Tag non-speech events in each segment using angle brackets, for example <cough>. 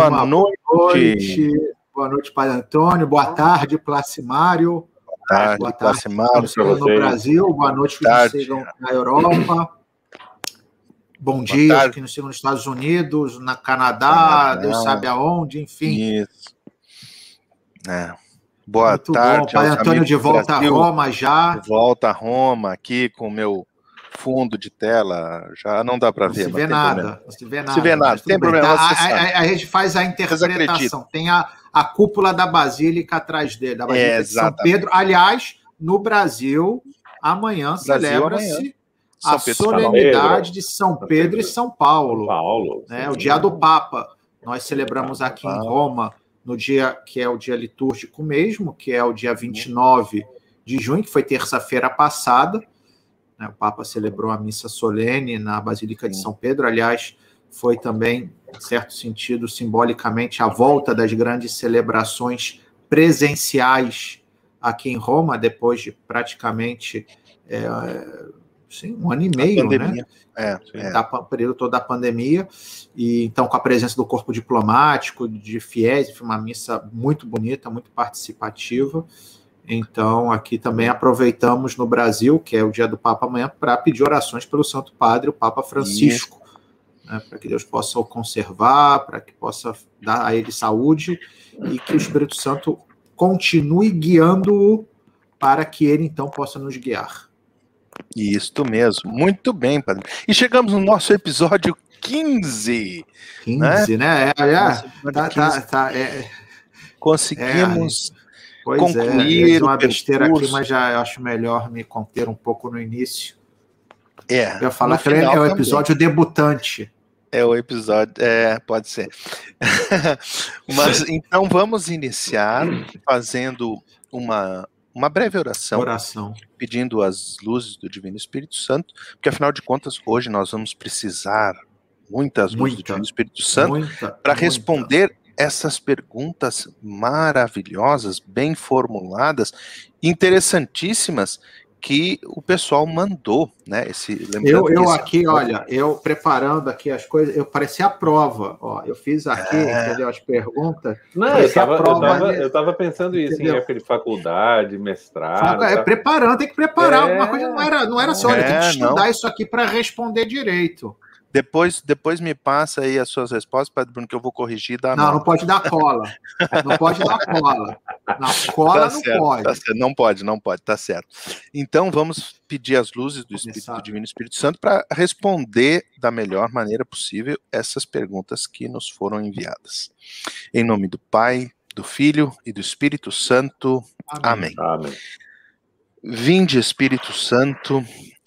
Boa Uma noite. noite. Boa noite, Pai Antônio. Boa tarde, Placimário. Boa tarde, Boa tarde Placimário. no Brasil. Boa noite, que nos sigam na Europa. Bom Boa dia, tarde. que nos sigam nos Estados Unidos, na Canadá, Deus sabe aonde, enfim. Isso. É. Boa Muito tarde. Bom. Pai Antônio de volta a Roma já. De volta a Roma, aqui com o meu fundo de tela, já não dá para ver. Não se vê nada, não se vê nada. Se vê nada, tem problema. Tá, a, a, a, gente faz a interpretação. Tem a, a cúpula da Basílica atrás dele, da Basílica é, de São Pedro. Aliás, no Brasil, amanhã celebra-se a solenidade de São Pedro e São Paulo. Paulo né, o dia do Papa. Nós celebramos aqui em Roma no dia que é o dia litúrgico mesmo, que é o dia 29 de junho, que foi terça-feira passada. Né, o Papa celebrou a missa solene na Basílica de São Pedro. Aliás, foi também, em certo sentido, simbolicamente, a volta das grandes celebrações presenciais aqui em Roma, depois de praticamente é, sim, um ano e meio, né? É, é. Da, período todo da pandemia, e então com a presença do corpo diplomático, de fiéis, foi uma missa muito bonita, muito participativa. Então, aqui também aproveitamos no Brasil, que é o dia do Papa amanhã, para pedir orações pelo Santo Padre, o Papa Francisco, né, para que Deus possa o conservar, para que possa dar a ele saúde e que o Espírito Santo continue guiando-o para que ele então possa nos guiar. Isso mesmo, muito bem, Padre. E chegamos no nosso episódio 15. 15, né? né? É, é, tá, tá, tá, é, Conseguimos é, pois concluir. É, uma besteira aqui, mas já acho melhor me conter um pouco no início. É. Eu ia falar que é o episódio também. debutante. É o episódio, é, pode ser. <laughs> Mas então vamos iniciar fazendo uma uma breve oração, oração, pedindo as luzes do Divino Espírito Santo, porque afinal de contas, hoje nós vamos precisar muitas luzes muita, do Divino Espírito Santo para responder essas perguntas maravilhosas, bem formuladas, interessantíssimas que o pessoal mandou, né? Esse, eu, eu aqui, olha, eu preparando aqui as coisas, eu parecia a prova, ó, eu fiz aqui, é... entendeu? As perguntas. Não, eu estava eu tava, eu tava pensando isso entendeu? em época de faculdade, mestrado. É, tá? preparando, tem que preparar é... alguma coisa, não era, não era só, olha, tem que é, estudar não. isso aqui para responder direito. Depois, depois me passa aí as suas respostas, Padre Bruno, que eu vou corrigir. Dar não, não pode dar cola. Não pode dar cola. Na cola tá não certo, pode. Tá certo. Não pode, não pode, tá certo. Então vamos pedir as luzes do Espírito do Divino Espírito Santo para responder da melhor maneira possível essas perguntas que nos foram enviadas. Em nome do Pai, do Filho e do Espírito Santo. Amém. Amém. Amém. Vinde, Espírito Santo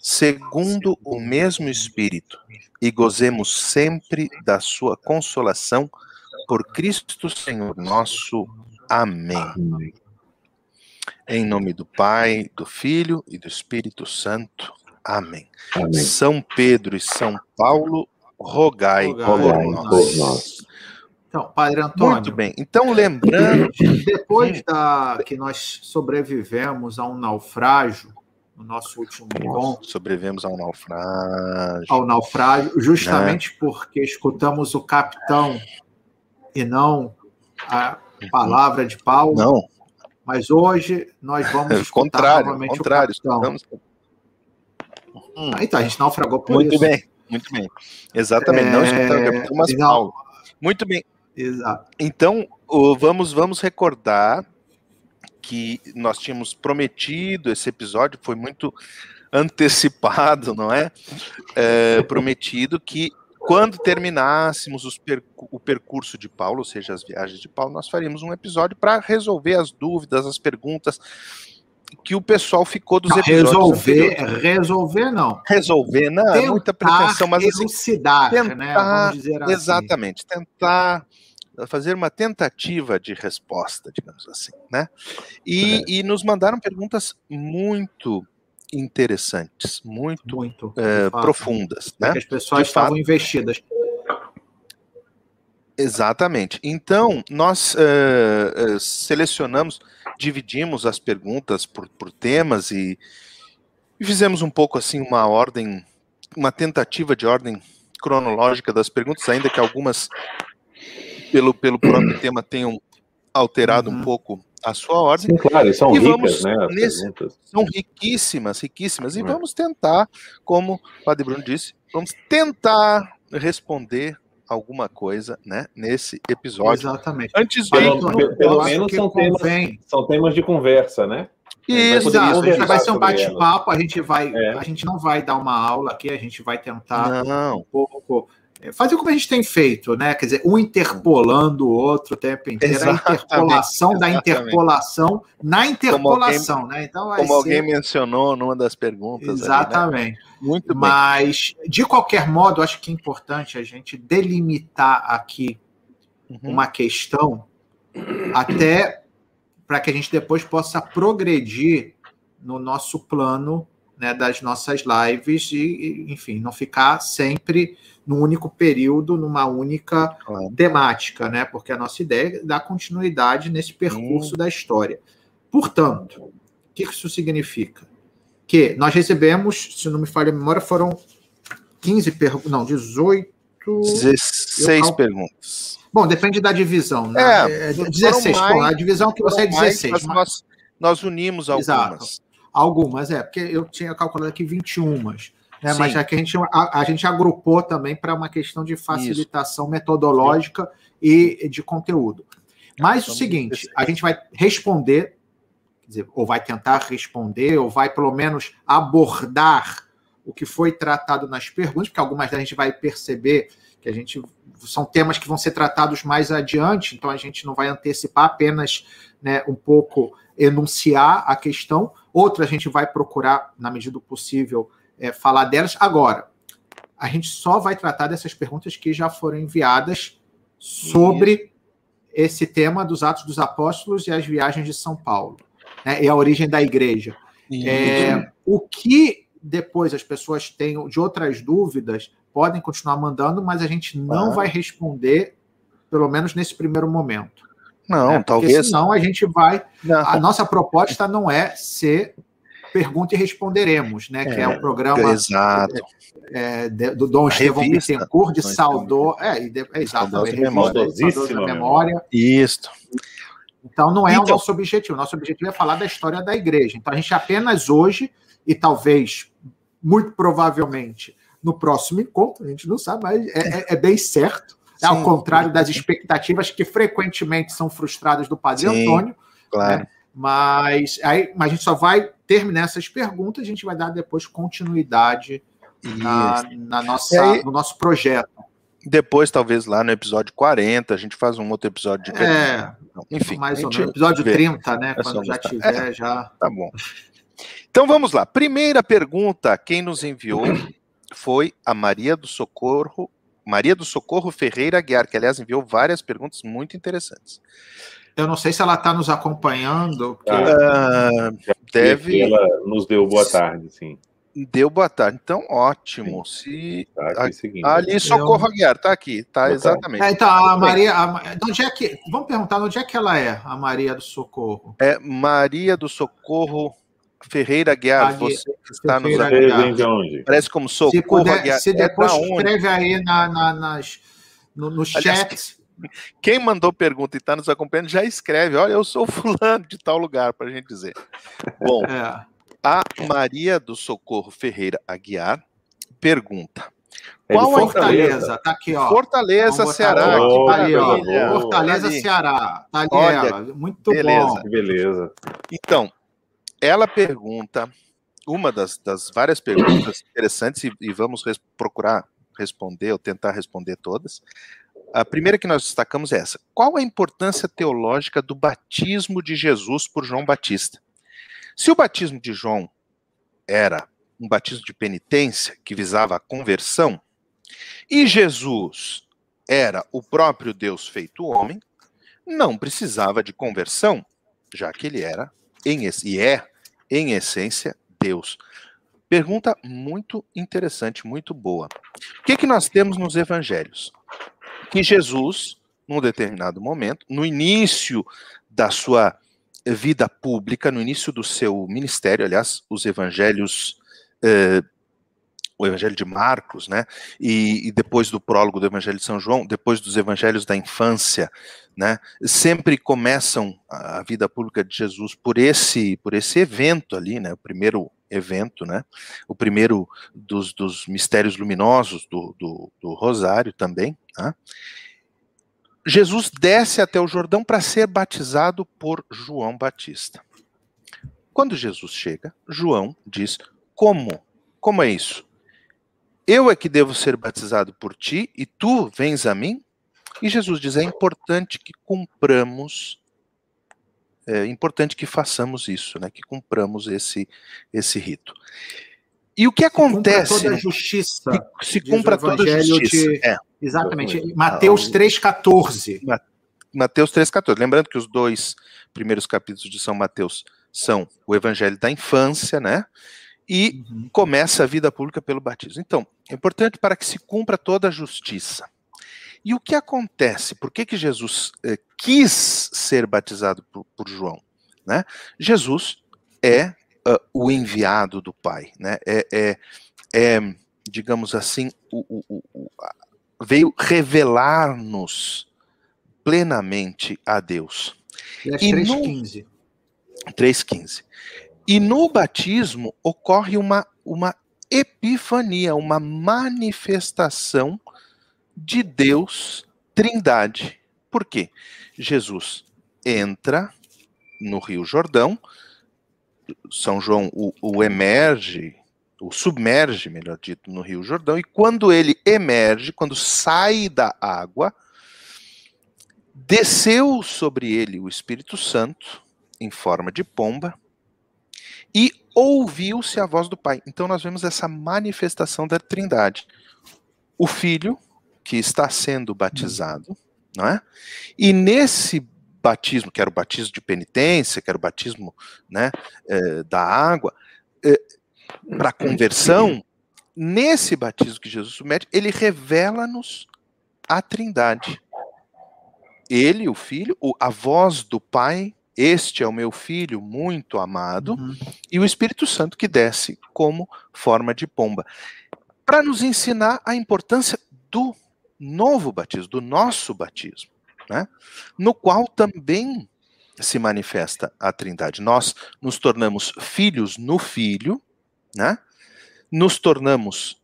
segundo o mesmo Espírito, e gozemos sempre da sua consolação por Cristo Senhor nosso. Amém. Em nome do Pai, do Filho e do Espírito Santo. Amém. Amém. São Pedro e São Paulo, rogai, rogai por, nós. por nós. Então, Padre Antônio. Muito bem. Então, lembrando. Depois da que nós sobrevivemos a um naufrágio, no nosso último encontro. Sobrevivemos ao naufrágio. Ao naufrágio, justamente né? porque escutamos o capitão e não a palavra de Paulo. Não. Mas hoje nós vamos escutar contrário, novamente contrário, o capitão. Estamos... Hum. Ah, então, a gente naufragou por muito isso. Muito bem, muito bem. Exatamente, é... não escutando o capitão, mas não. Paulo. Muito bem. Exato. Então, vamos, vamos recordar que nós tínhamos prometido, esse episódio foi muito antecipado, não é? é prometido que quando terminássemos percu o percurso de Paulo, ou seja, as viagens de Paulo, nós faríamos um episódio para resolver as dúvidas, as perguntas que o pessoal ficou dos episódios. Resolver, resolver não. Resolver, não, é muita pretensão, mas assim, elucidar, tentar, né? Vamos dizer assim. Exatamente, tentar fazer uma tentativa de resposta, digamos assim, né? E, é. e nos mandaram perguntas muito interessantes, muito, muito é, profundas, né? as pessoas de estavam fato. investidas. Exatamente. Então, nós uh, uh, selecionamos, dividimos as perguntas por, por temas e, e, fizemos um pouco assim uma ordem, uma tentativa de ordem cronológica das perguntas, ainda que algumas, pelo, pelo próprio <clears throat> tema, tenham alterado uhum. um pouco a sua ordem. Sim, claro, são e ricas, né? Nesse, são riquíssimas, riquíssimas. E é. vamos tentar, como o Padre Bruno disse, vamos tentar responder alguma coisa, né, nesse episódio. Exatamente. Antes de pelo, pelo, pelo menos são temas, são temas de conversa, né? Isso, vai ser um bate-papo, a gente vai, é. a gente não vai dar uma aula aqui, a gente vai tentar não. um pouco fazer como a gente tem feito, né? Quer dizer, um interpolando o outro o tempo inteiro, exatamente, a interpolação exatamente. da interpolação na interpolação, alguém, né? Então como ser... alguém mencionou numa das perguntas. Exatamente. Ali, né? Muito bem. Mas, de qualquer modo, acho que é importante a gente delimitar aqui uhum. uma questão até para que a gente depois possa progredir no nosso plano né, das nossas lives e, enfim, não ficar sempre num único período, numa única claro. temática, né? Porque a nossa ideia é dar continuidade nesse percurso hum. da história. Portanto, o que isso significa? Que nós recebemos, se não me falha a memória, foram 15 perguntas, não, 18. 16 perguntas. Bom, depende da divisão, né? É, 16. Mais, Bom, a divisão que você é 16. Mais, mas... nós, nós unimos algumas. Exato. Algumas, é, porque eu tinha calculado aqui 21, né, mas já que a gente, a, a gente agrupou também para uma questão de facilitação Isso. metodológica Sim. e de conteúdo. Mas o seguinte, a gente vai responder, dizer, ou vai tentar responder, ou vai pelo menos abordar o que foi tratado nas perguntas, porque algumas da gente vai perceber que a gente são temas que vão ser tratados mais adiante, então a gente não vai antecipar apenas né, um pouco enunciar a questão, outra a gente vai procurar, na medida do possível, é, falar delas. Agora, a gente só vai tratar dessas perguntas que já foram enviadas sobre Isso. esse tema dos Atos dos Apóstolos e as viagens de São Paulo, né, e a origem da igreja. É, o que depois as pessoas tenham de outras dúvidas, podem continuar mandando, mas a gente não ah. vai responder, pelo menos nesse primeiro momento. Não, né? talvez. Senão a gente vai. Não. A nossa proposta não é ser pergunta e responderemos, né? É, que é o programa exato. É, de, do Dom Estevão Bittencourt de Saudor. É, é exatamente. Memória. memória. Isso. Então não é então, o nosso objetivo. O nosso objetivo é falar da história da igreja. Então a gente apenas hoje, e talvez, muito provavelmente, no próximo encontro, a gente não sabe, mas é, é, é bem certo Sim, ao contrário das expectativas que frequentemente são frustradas do Padre Sim, Antônio. Claro. Né? Mas, aí, mas a gente só vai terminar essas perguntas, a gente vai dar depois continuidade na, na nossa, aí, no nosso projeto. Depois, talvez lá no episódio 40, a gente faz um outro episódio de. É, enfim. Mais ou menos. Episódio vê. 30, né? É quando já tiver, é, já. Tá bom. Então vamos lá. Primeira pergunta: quem nos enviou <clears throat> foi a Maria do Socorro Maria do Socorro Ferreira Guiar, que aliás enviou várias perguntas muito interessantes. Eu não sei se ela está nos acompanhando. Porque... Ah, deve. Ela nos deu boa tarde, sim. Deu boa tarde. Então, ótimo. Se tá aqui, ali Socorro eu... Aguiar, tá aqui, tá exatamente. É, então, a Maria, a, onde é que, vamos perguntar onde é que ela é, a Maria do Socorro? É Maria do Socorro Ferreira Guiar, você que está nos acompanhando. Parece como socorro. Se, puder, se é depois é escreve aí na, na, nas, no, no chat. Quem mandou pergunta e está nos acompanhando já escreve. Olha, eu sou <laughs> fulano de tal lugar, para a gente dizer. Bom, é. a Maria do Socorro Ferreira Aguiar pergunta. É Qual a Fortaleza? Tá aqui, ó. Fortaleza, Ceará. Oh, ali, ó. Fortaleza, ali. Ceará. Tá ali Olha, ela. Muito beleza. bom. Beleza. Então, ela pergunta, uma das, das várias perguntas <coughs> interessantes, e, e vamos res, procurar responder, ou tentar responder todas. A primeira que nós destacamos é essa: qual a importância teológica do batismo de Jesus por João Batista? Se o batismo de João era um batismo de penitência que visava a conversão, e Jesus era o próprio Deus feito homem, não precisava de conversão, já que ele era em, e é, em essência, Deus. Pergunta muito interessante, muito boa. O que, que nós temos nos evangelhos? Que Jesus, num determinado momento, no início da sua vida pública, no início do seu ministério, aliás, os evangelhos eh, o Evangelho de Marcos, né? E, e, depois do prólogo do Evangelho de São João, depois dos Evangelhos da infância, né? Sempre começam a vida pública de Jesus por esse por esse evento ali, né? O primeiro evento, né? O primeiro dos, dos mistérios luminosos do, do, do Rosário também. Né? Jesus desce até o Jordão para ser batizado por João Batista. Quando Jesus chega, João diz: Como? Como é isso? Eu é que devo ser batizado por ti e tu vens a mim? E Jesus diz: é importante que cumpramos, é importante que façamos isso, né? Que cumpramos esse esse rito. E o que acontece? Se cumpra toda a justiça. Se cumpra toda a justiça. De... É. Exatamente. Mateus 3,14. Mateus 3,14. Lembrando que os dois primeiros capítulos de São Mateus são o Evangelho da infância, né? E uhum. começa a vida pública pelo batismo. Então, é importante para que se cumpra toda a justiça. E o que acontece? Por que, que Jesus eh, quis ser batizado por, por João? Né? Jesus é uh, o enviado do Pai, né? é, é, é digamos assim, o, o, o, veio revelar-nos plenamente a Deus. E 3,15. 3,15. E no batismo ocorre uma, uma epifania, uma manifestação de Deus Trindade. Por quê? Jesus entra no Rio Jordão, São João o, o emerge, o submerge, melhor dito, no Rio Jordão, e quando ele emerge, quando sai da água, desceu sobre ele o Espírito Santo em forma de pomba, e ouviu-se a voz do Pai. Então nós vemos essa manifestação da Trindade. O Filho, que está sendo batizado, não é? E nesse batismo, que era o batismo de penitência, que era o batismo né, é, da água, é, para conversão, nesse batismo que Jesus submete, ele revela-nos a Trindade. Ele, o Filho, a voz do Pai este é o meu filho muito amado, uhum. e o Espírito Santo que desce como forma de pomba. Para nos ensinar a importância do novo batismo, do nosso batismo, né? no qual também se manifesta a Trindade. Nós nos tornamos filhos no Filho, né? nos tornamos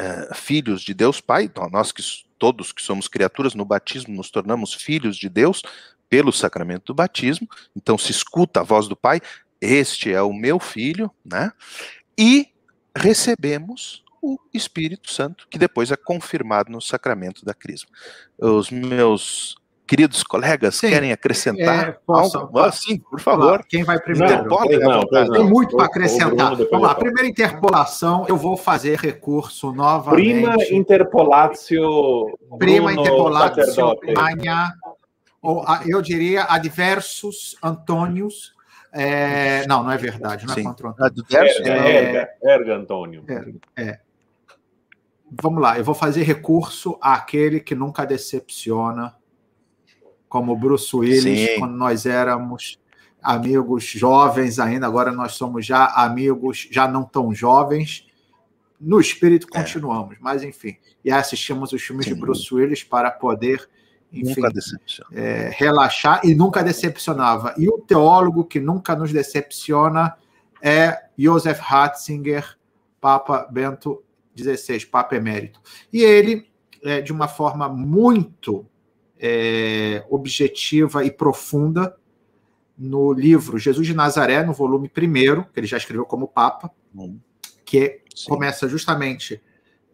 uh, filhos de Deus Pai, nós que todos que somos criaturas no batismo nos tornamos filhos de Deus pelo sacramento do batismo, então se escuta a voz do Pai, este é o meu filho, né? E recebemos o Espírito Santo, que depois é confirmado no sacramento da Crisma. Os meus queridos colegas Sim. querem acrescentar é, posso, algo? Ah, sim, por favor. Quem vai primeiro? Não, não, Tem muito para acrescentar. Vamos lá, primeira interpolação, eu vou fazer recurso novamente. Prima interpolatio Prima interpolatio Magna ou eu diria adversos Antônios. É, não, não é verdade, não é Sim. contra o Antônio. Adverso, é, é, erga, erga Antônio. É, é. Vamos lá, eu vou fazer recurso àquele que nunca decepciona, como Bruce Willis, Sim. quando nós éramos amigos jovens ainda, agora nós somos já amigos já não tão jovens. No espírito é. continuamos, mas enfim. E assistimos os filmes Sim. de Bruce Willis para poder enfim, nunca é, relaxar e nunca decepcionava. E o teólogo que nunca nos decepciona é Joseph Ratzinger, Papa Bento XVI, Papa Emérito. E ele, é, de uma forma muito é, objetiva e profunda, no livro Jesus de Nazaré, no volume primeiro, que ele já escreveu como Papa, hum. que Sim. começa justamente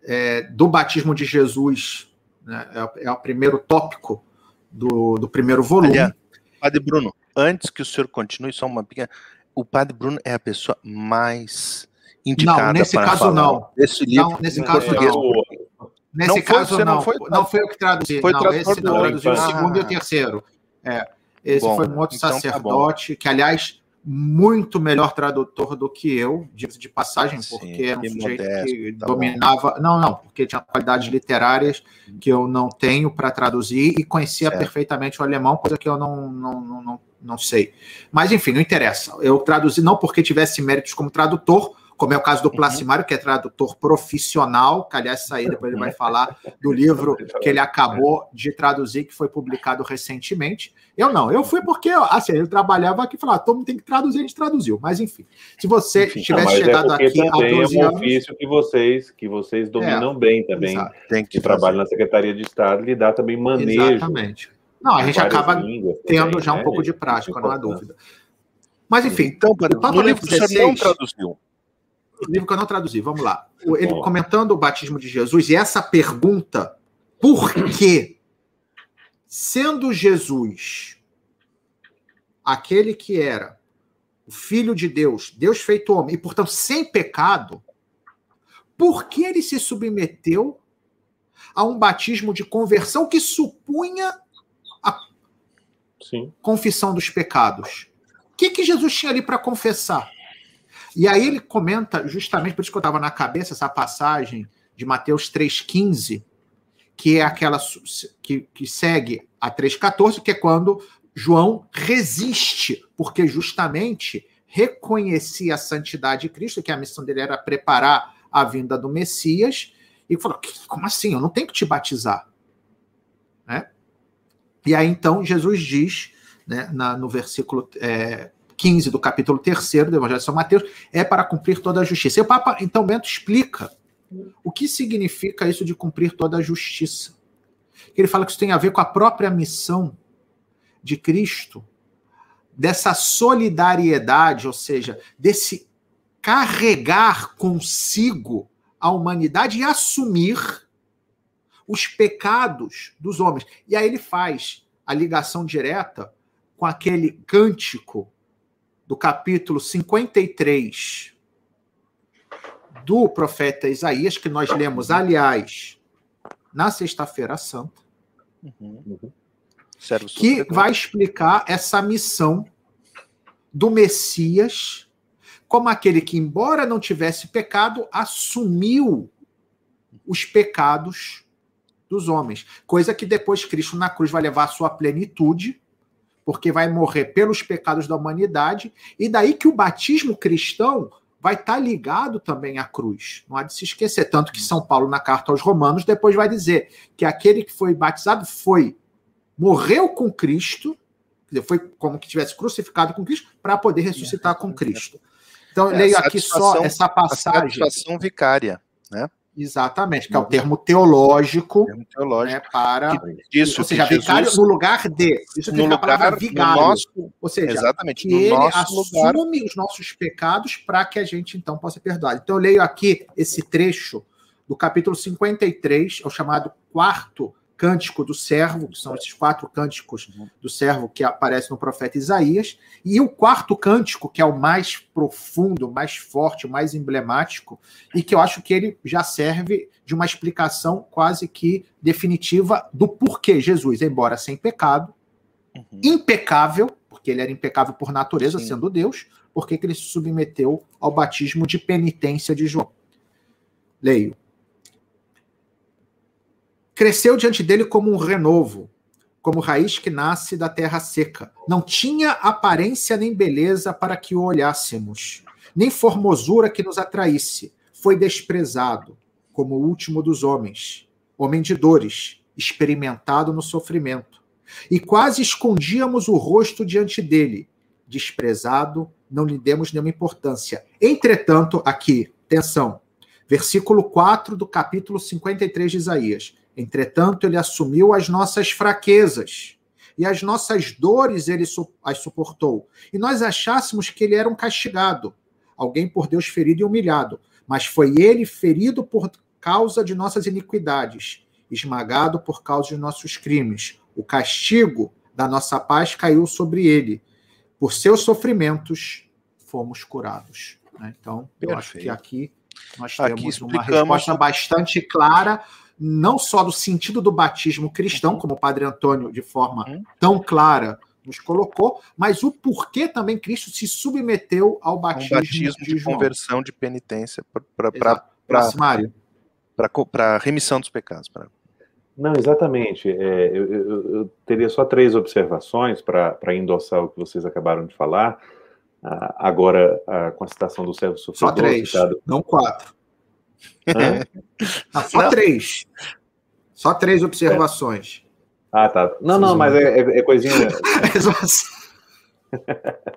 é, do batismo de Jesus né? É, é, o primeiro tópico do, do primeiro volume. Aliás, Padre Bruno, antes que o senhor continue, só uma pequena. O Padre Bruno é a pessoa mais indicada não, nesse para caso falar não. Desse livro, não, nesse caso não. Nesse não caso, foi, não. Não foi, não foi eu que traduzi. Foi não, esse não traduziu o segundo e o terceiro. É, esse Bom, foi um outro então tá sacerdote, tá que, aliás, muito melhor tradutor do que eu, de, de passagem, porque era um sujeito modesto, que tá dominava. Bom. Não, não, porque tinha qualidades literárias que eu não tenho para traduzir e conhecia certo. perfeitamente o alemão, coisa que eu não, não, não, não, não sei. Mas, enfim, não interessa. Eu traduzi não porque tivesse méritos como tradutor, como é o caso do uhum. Placimário, que é tradutor profissional, que aliás, aí depois ele vai falar do livro que ele acabou de traduzir, que foi publicado recentemente. Eu não, eu fui porque, assim, ele trabalhava aqui e falava, ah, todo mundo tem que traduzir, a gente traduziu. Mas enfim, se você enfim, tivesse é chegado é aqui há 12 é um ofício que vocês, que vocês dominam é, bem também, tem que trabalhar na Secretaria de Estado, lhe dá também manejo. Exatamente. Não, a gente acaba tendo também, já um né? pouco de prática, não há dúvida. Mas enfim, então, o Papa no livro 16, não traduziu livro que eu não traduzi, vamos lá. Ele comentando o batismo de Jesus e essa pergunta, por quê? Sendo Jesus aquele que era o Filho de Deus, Deus feito homem, e portanto sem pecado, por que ele se submeteu a um batismo de conversão que supunha a Sim. confissão dos pecados? O que, que Jesus tinha ali para confessar? E aí ele comenta, justamente por isso que eu estava na cabeça, essa passagem de Mateus 3,15, que é aquela que, que segue a 3,14, que é quando João resiste, porque justamente reconhecia a santidade de Cristo, que a missão dele era preparar a vinda do Messias, e falou: como assim? Eu não tenho que te batizar. Né? E aí então Jesus diz, né, na, no versículo é, 15 do capítulo 3 do Evangelho de São Mateus, é para cumprir toda a justiça. E o Papa, então, Bento explica o que significa isso de cumprir toda a justiça. Ele fala que isso tem a ver com a própria missão de Cristo, dessa solidariedade, ou seja, desse carregar consigo a humanidade e assumir os pecados dos homens. E aí ele faz a ligação direta com aquele cântico do capítulo 53 do profeta Isaías, que nós lemos, aliás, na Sexta-feira Santa, uhum. que vai explicar essa missão do Messias como aquele que, embora não tivesse pecado, assumiu os pecados dos homens. Coisa que depois Cristo na cruz vai levar à sua plenitude, porque vai morrer pelos pecados da humanidade, e daí que o batismo cristão vai estar tá ligado também à cruz. Não há de se esquecer. Tanto que São Paulo, na carta aos Romanos, depois vai dizer que aquele que foi batizado foi, morreu com Cristo, foi como que tivesse crucificado com Cristo, para poder ressuscitar com Cristo. Então, eu é, leio aqui só essa passagem. A satisfação vicária, né? Exatamente, que é o termo teológico, termo teológico né, para. Isso, ou seja, vicário no lugar de. Isso no lugar vigário. No nosso, ou seja, exatamente, que ele assume lugar. os nossos pecados para que a gente então possa perdoar. Então, eu leio aqui esse trecho do capítulo 53, é o chamado quarto cântico do servo, que são esses quatro cânticos do servo que aparecem no profeta Isaías, e o quarto cântico, que é o mais profundo, mais forte, mais emblemático, e que eu acho que ele já serve de uma explicação quase que definitiva do porquê Jesus, embora sem pecado, uhum. impecável, porque ele era impecável por natureza, Sim. sendo Deus, porque ele se submeteu ao batismo de penitência de João. Leio. Cresceu diante dele como um renovo, como raiz que nasce da terra seca. Não tinha aparência nem beleza para que o olhássemos, nem formosura que nos atraísse. Foi desprezado, como o último dos homens, homem de dores, experimentado no sofrimento. E quase escondíamos o rosto diante dele. Desprezado, não lhe demos nenhuma importância. Entretanto, aqui, atenção, versículo 4 do capítulo 53 de Isaías. Entretanto, ele assumiu as nossas fraquezas e as nossas dores ele as suportou. E nós achássemos que ele era um castigado, alguém por Deus ferido e humilhado. Mas foi ele ferido por causa de nossas iniquidades, esmagado por causa de nossos crimes. O castigo da nossa paz caiu sobre ele. Por seus sofrimentos fomos curados. Né? Então, eu Perfeito. acho que aqui nós temos aqui uma resposta bastante clara não só do sentido do batismo cristão, como o Padre Antônio, de forma uhum. tão clara, nos colocou, mas o porquê também Cristo se submeteu ao batismo, um batismo de, de conversão, de penitência para remissão dos pecados. Pra... Não, exatamente. É, eu, eu, eu, teria só três observações para endossar o que vocês acabaram de falar. Ah, agora, ah, com a citação do servo sofredor... Só três, citado... não quatro. Ah, só não. três. Só três observações. É. Ah, tá. Não, não, mas é, é, é coisinha. <laughs>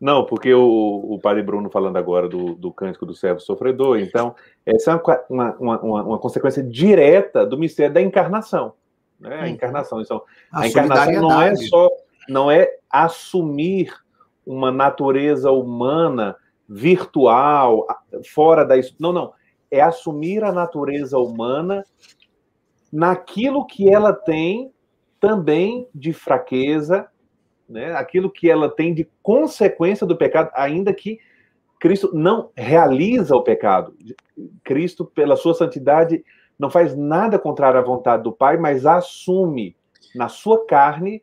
Não, porque o, o padre Bruno falando agora do, do cântico do servo sofredor, então, essa é uma, uma, uma, uma consequência direta do mistério da encarnação. Né? A encarnação. Então, a, a encarnação não é só, não é assumir uma natureza humana virtual, fora da. Não, não. É assumir a natureza humana naquilo que ela tem também de fraqueza, né? aquilo que ela tem de consequência do pecado, ainda que Cristo não realiza o pecado. Cristo, pela sua santidade, não faz nada contrário à vontade do Pai, mas assume na sua carne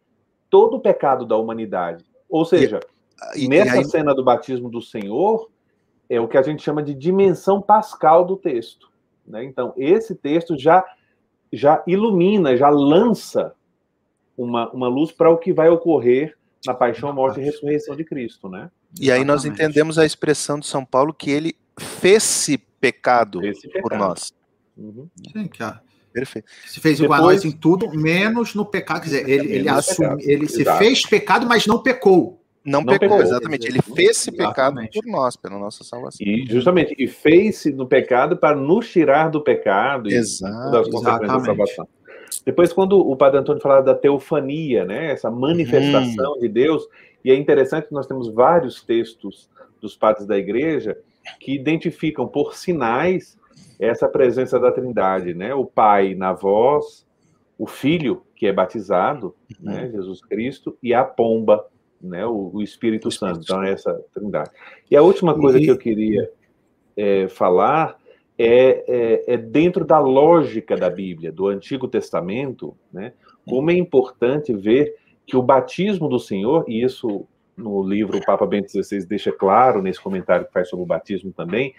todo o pecado da humanidade. Ou seja, e, nessa e aí... cena do batismo do Senhor, é o que a gente chama de dimensão pascal do texto. Né? Então, esse texto já já ilumina, já lança uma, uma luz para o que vai ocorrer na paixão, morte e ressurreição de Cristo, né? E aí nós entendemos a expressão de São Paulo que ele fez-se pecado, pecado, por nós. Uhum. Sim, cara. Perfeito. Se fez igual Depois... a nós em tudo, menos no pecado. Quer dizer, ele, ele, assume, ele se fez pecado, mas não pecou. Não, não pecou, pecou, exatamente. Ele fez-se pecado por nós, pela nossa salvação. E justamente, e fez-se no pecado para nos tirar do pecado Exato, das consequências da salvação. Depois, quando o Padre Antônio falava da teofania, né, essa manifestação hum. de Deus, e é interessante que nós temos vários textos dos padres da igreja que identificam por sinais essa presença da Trindade, né? O Pai na voz, o Filho que é batizado, uhum. né, Jesus Cristo, e a pomba, né, o, o Espírito o Santo. Espírito. Então, é essa trindade. E a última coisa e... que eu queria é, falar é, é, é, dentro da lógica da Bíblia, do Antigo Testamento, né, como é importante ver que o batismo do Senhor, e isso no livro o Papa Bento XVI deixa claro, nesse comentário que faz sobre o batismo também,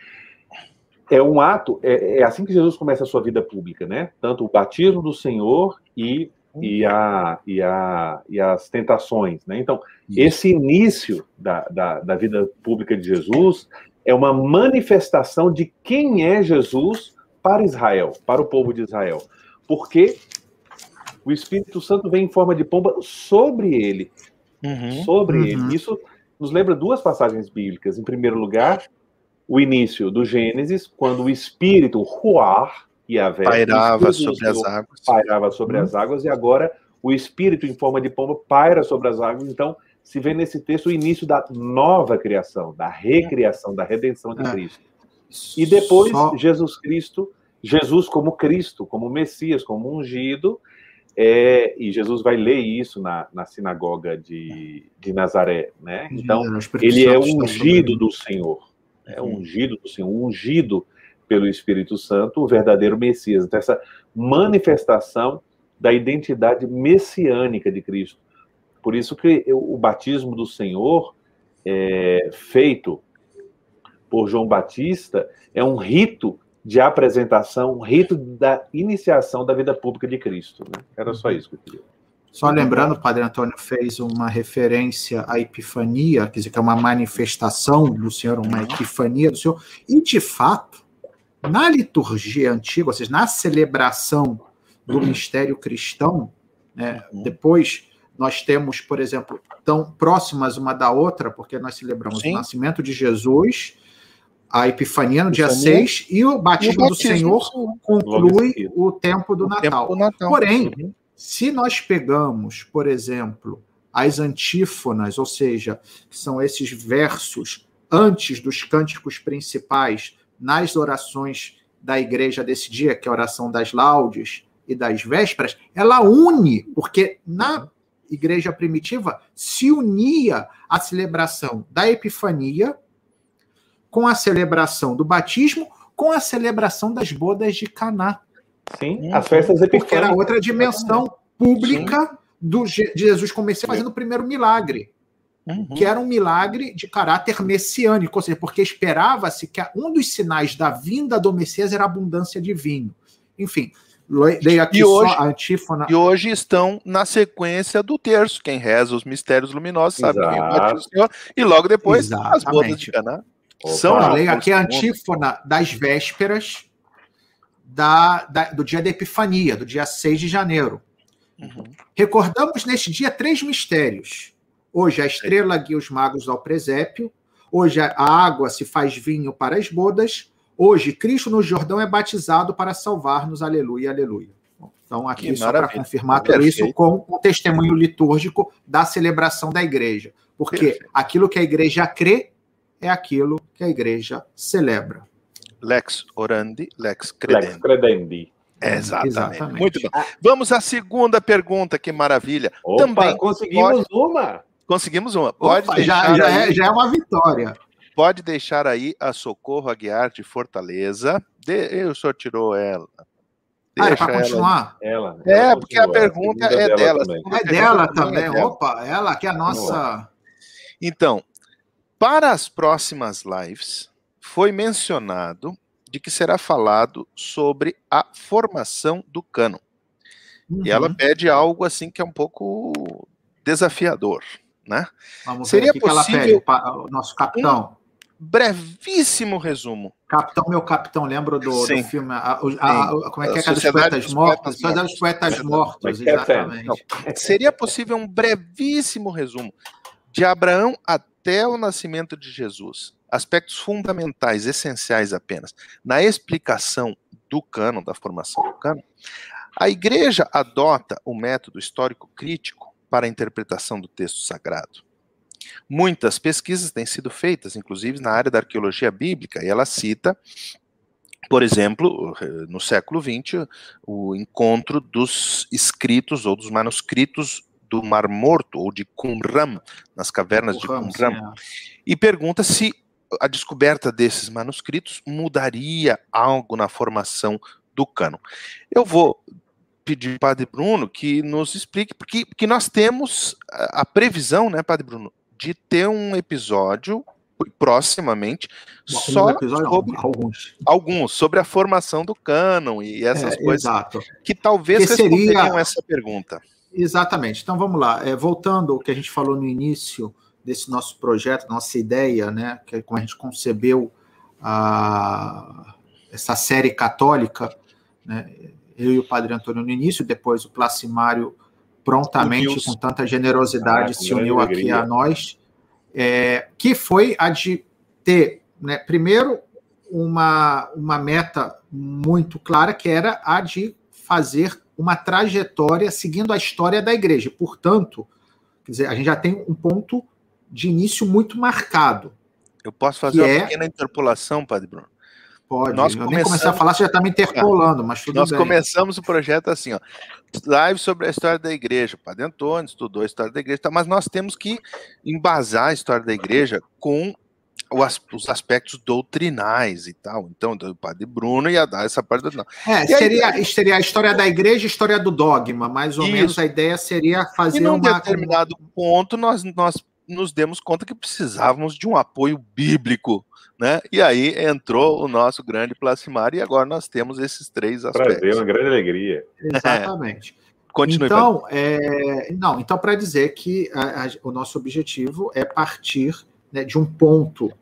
é um ato, é, é assim que Jesus começa a sua vida pública, né? Tanto o batismo do Senhor e e, a, e, a, e as tentações. Né? Então, esse início da, da, da, vida pública de Jesus é uma manifestação de quem é Jesus para Israel, para o povo de Israel. Porque o Espírito Santo vem em forma de pomba sobre ele. Uhum, sobre uhum. ele. Isso nos lembra duas passagens bíblicas. Em primeiro lugar, o início do Gênesis, quando o Espírito, o Ruar, Yahvé, pairava sobre as águas. Pairava sobre hum. as águas, e agora o Espírito, em forma de pomba, paira sobre as águas. Então, se vê nesse texto o início da nova criação, da recriação, da redenção de é. Cristo. E depois, Só... Jesus Cristo, Jesus como Cristo, como Messias, como ungido, é, e Jesus vai ler isso na, na sinagoga de, de Nazaré, né? Então, ele é ungido do Senhor, é ungido do Senhor, ungido pelo Espírito Santo o verdadeiro Messias. Então, essa manifestação da identidade messiânica de Cristo. Por isso que o batismo do Senhor, é, feito por João Batista, é um rito de apresentação, um rito da iniciação da vida pública de Cristo. Né? Era só isso que eu queria. Só lembrando, o Padre Antônio fez uma referência à Epifania, quer dizer, que é uma manifestação do Senhor, uma epifania do Senhor, e de fato, na liturgia antiga, ou seja, na celebração do uhum. mistério cristão, né, uhum. depois nós temos, por exemplo, tão próximas uma da outra, porque nós celebramos Sim. o nascimento de Jesus, a Epifania no dia 6 e o batismo, do Senhor conclui o tempo do, o Natal. Tempo do Natal. Porém, uhum. se nós pegamos, por exemplo, as antífonas, ou seja, que são esses versos antes dos cânticos principais nas orações da igreja desse dia, que é a oração das laudes e das vésperas, ela une, porque na igreja primitiva se unia a celebração da Epifania com a celebração do batismo, com a celebração das bodas de Caná. Sim, uhum. as festas epifânicas. Porque era outra dimensão pública do, de Jesus começando fazendo o primeiro milagre. Uhum. Que era um milagre de caráter messiânico, ou seja, porque esperava-se que um dos sinais da vinda do Messias era a abundância de vinho. Enfim, leio aqui e hoje, a antífona. E hoje estão na sequência do terço. Quem reza os mistérios luminosos sabe que o Senhor. E logo depois Exatamente. as bodas de Caná. São Eu leio aqui a antífona das vésperas da, da, do dia da Epifania, do dia 6 de janeiro. Uhum. Recordamos neste dia três mistérios. Hoje a estrela guia os magos ao presépio. Hoje a água se faz vinho para as bodas. Hoje Cristo no Jordão é batizado para salvar-nos. Aleluia, aleluia. Então, aqui que só para confirmar tudo isso com o testemunho litúrgico da celebração da igreja. Porque Perfeito. aquilo que a igreja crê é aquilo que a igreja celebra. Lex orandi, lex credendi. Lex credendi. Exatamente. Exatamente. Muito bem. Vamos à segunda pergunta, que maravilha. Opa, Também conseguimos pode... uma. Conseguimos uma. Pode Opa, já, já, é, já é uma vitória. Pode deixar aí a Socorro Aguiar de Fortaleza. De... O senhor tirou ela. Deixa ah, é para continuar? Ela, ela é, porque a pergunta é dela. dela também. É dela também. É dela. Opa, ela que é a nossa. Então, para as próximas lives, foi mencionado de que será falado sobre a formação do cano. Uhum. E ela uhum. pede algo assim que é um pouco desafiador, né? Vamos Seria ver, possível que ela pede, o nosso capitão. Um brevíssimo resumo. Capitão, meu capitão, lembro do, do filme. A, a, a, como é que é aqueles poetas mortos? Sociedade dos poetas mortos, exatamente. seria possível um brevíssimo resumo de Abraão até o nascimento de Jesus aspectos fundamentais, essenciais apenas, na explicação do cano, da formação do cano, a igreja adota o método histórico crítico para a interpretação do texto sagrado. Muitas pesquisas têm sido feitas, inclusive na área da arqueologia bíblica, e ela cita, por exemplo, no século XX, o encontro dos escritos ou dos manuscritos do Mar Morto, ou de Qumran, nas cavernas de Qumran, e pergunta se a descoberta desses manuscritos mudaria algo na formação do cano. Eu vou pedir ao Padre Bruno que nos explique, porque, porque nós temos a, previsão, né, Padre Bruno, de ter um episódio proximamente só episódio, sobre alguns. alguns sobre a formação do cânon e essas é, coisas exato. que talvez que seria essa pergunta. Exatamente. Então vamos lá. É, voltando ao que a gente falou no início desse nosso projeto, nossa ideia, né, que é como a gente concebeu a, essa série católica, né, eu e o Padre Antônio no início, depois o Placimário prontamente, com tanta generosidade, ah, se uniu aqui a nós, é, que foi a de ter, né, primeiro, uma, uma meta muito clara, que era a de fazer uma trajetória seguindo a história da igreja. Portanto, quer dizer, a gente já tem um ponto de início muito marcado. Eu posso fazer uma é... pequena interpolação, Padre Bruno? Pode. Nós eu começamos... comecei a falar, você já está me interpolando, mas tudo Nós bem. começamos o projeto assim, ó, live sobre a história da igreja. Padre Antônio estudou a história da igreja, tá, mas nós temos que embasar a história da igreja com os aspectos doutrinais e tal. Então, o padre Bruno ia dar essa parte do. É, seria, aí, seria a história da igreja e a história do dogma, mais ou isso. menos a ideia seria fazer e num uma. determinado ponto, nós, nós nos demos conta que precisávamos de um apoio bíblico, né? E aí entrou o nosso grande Plasmar e agora nós temos esses três aspectos. Prazer, uma grande alegria. Exatamente. É. Continue. Então, é, não, então para dizer que a, a, o nosso objetivo é partir né, de um ponto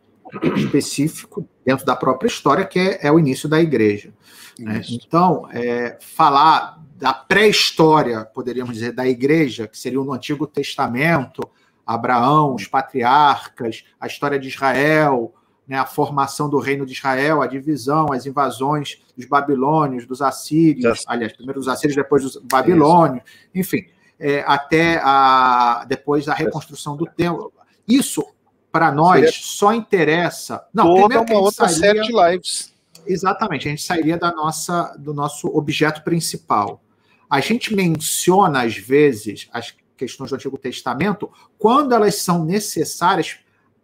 específico dentro da própria história, que é, é o início da igreja. Né? Então, é, falar da pré-história, poderíamos dizer, da igreja, que seria no Antigo Testamento, Abraão, os patriarcas, a história de Israel, né, a formação do reino de Israel, a divisão, as invasões dos babilônios, dos assírios, aliás, primeiro dos assírios, depois dos babilônios, enfim, é, até a, depois a reconstrução do templo. Isso, para nós, Seria só interessa. Não, toda primeiro uma outra sairia, série de lives. Exatamente, a gente sairia da nossa, do nosso objeto principal. A gente menciona, às vezes, as questões do Antigo Testamento, quando elas são necessárias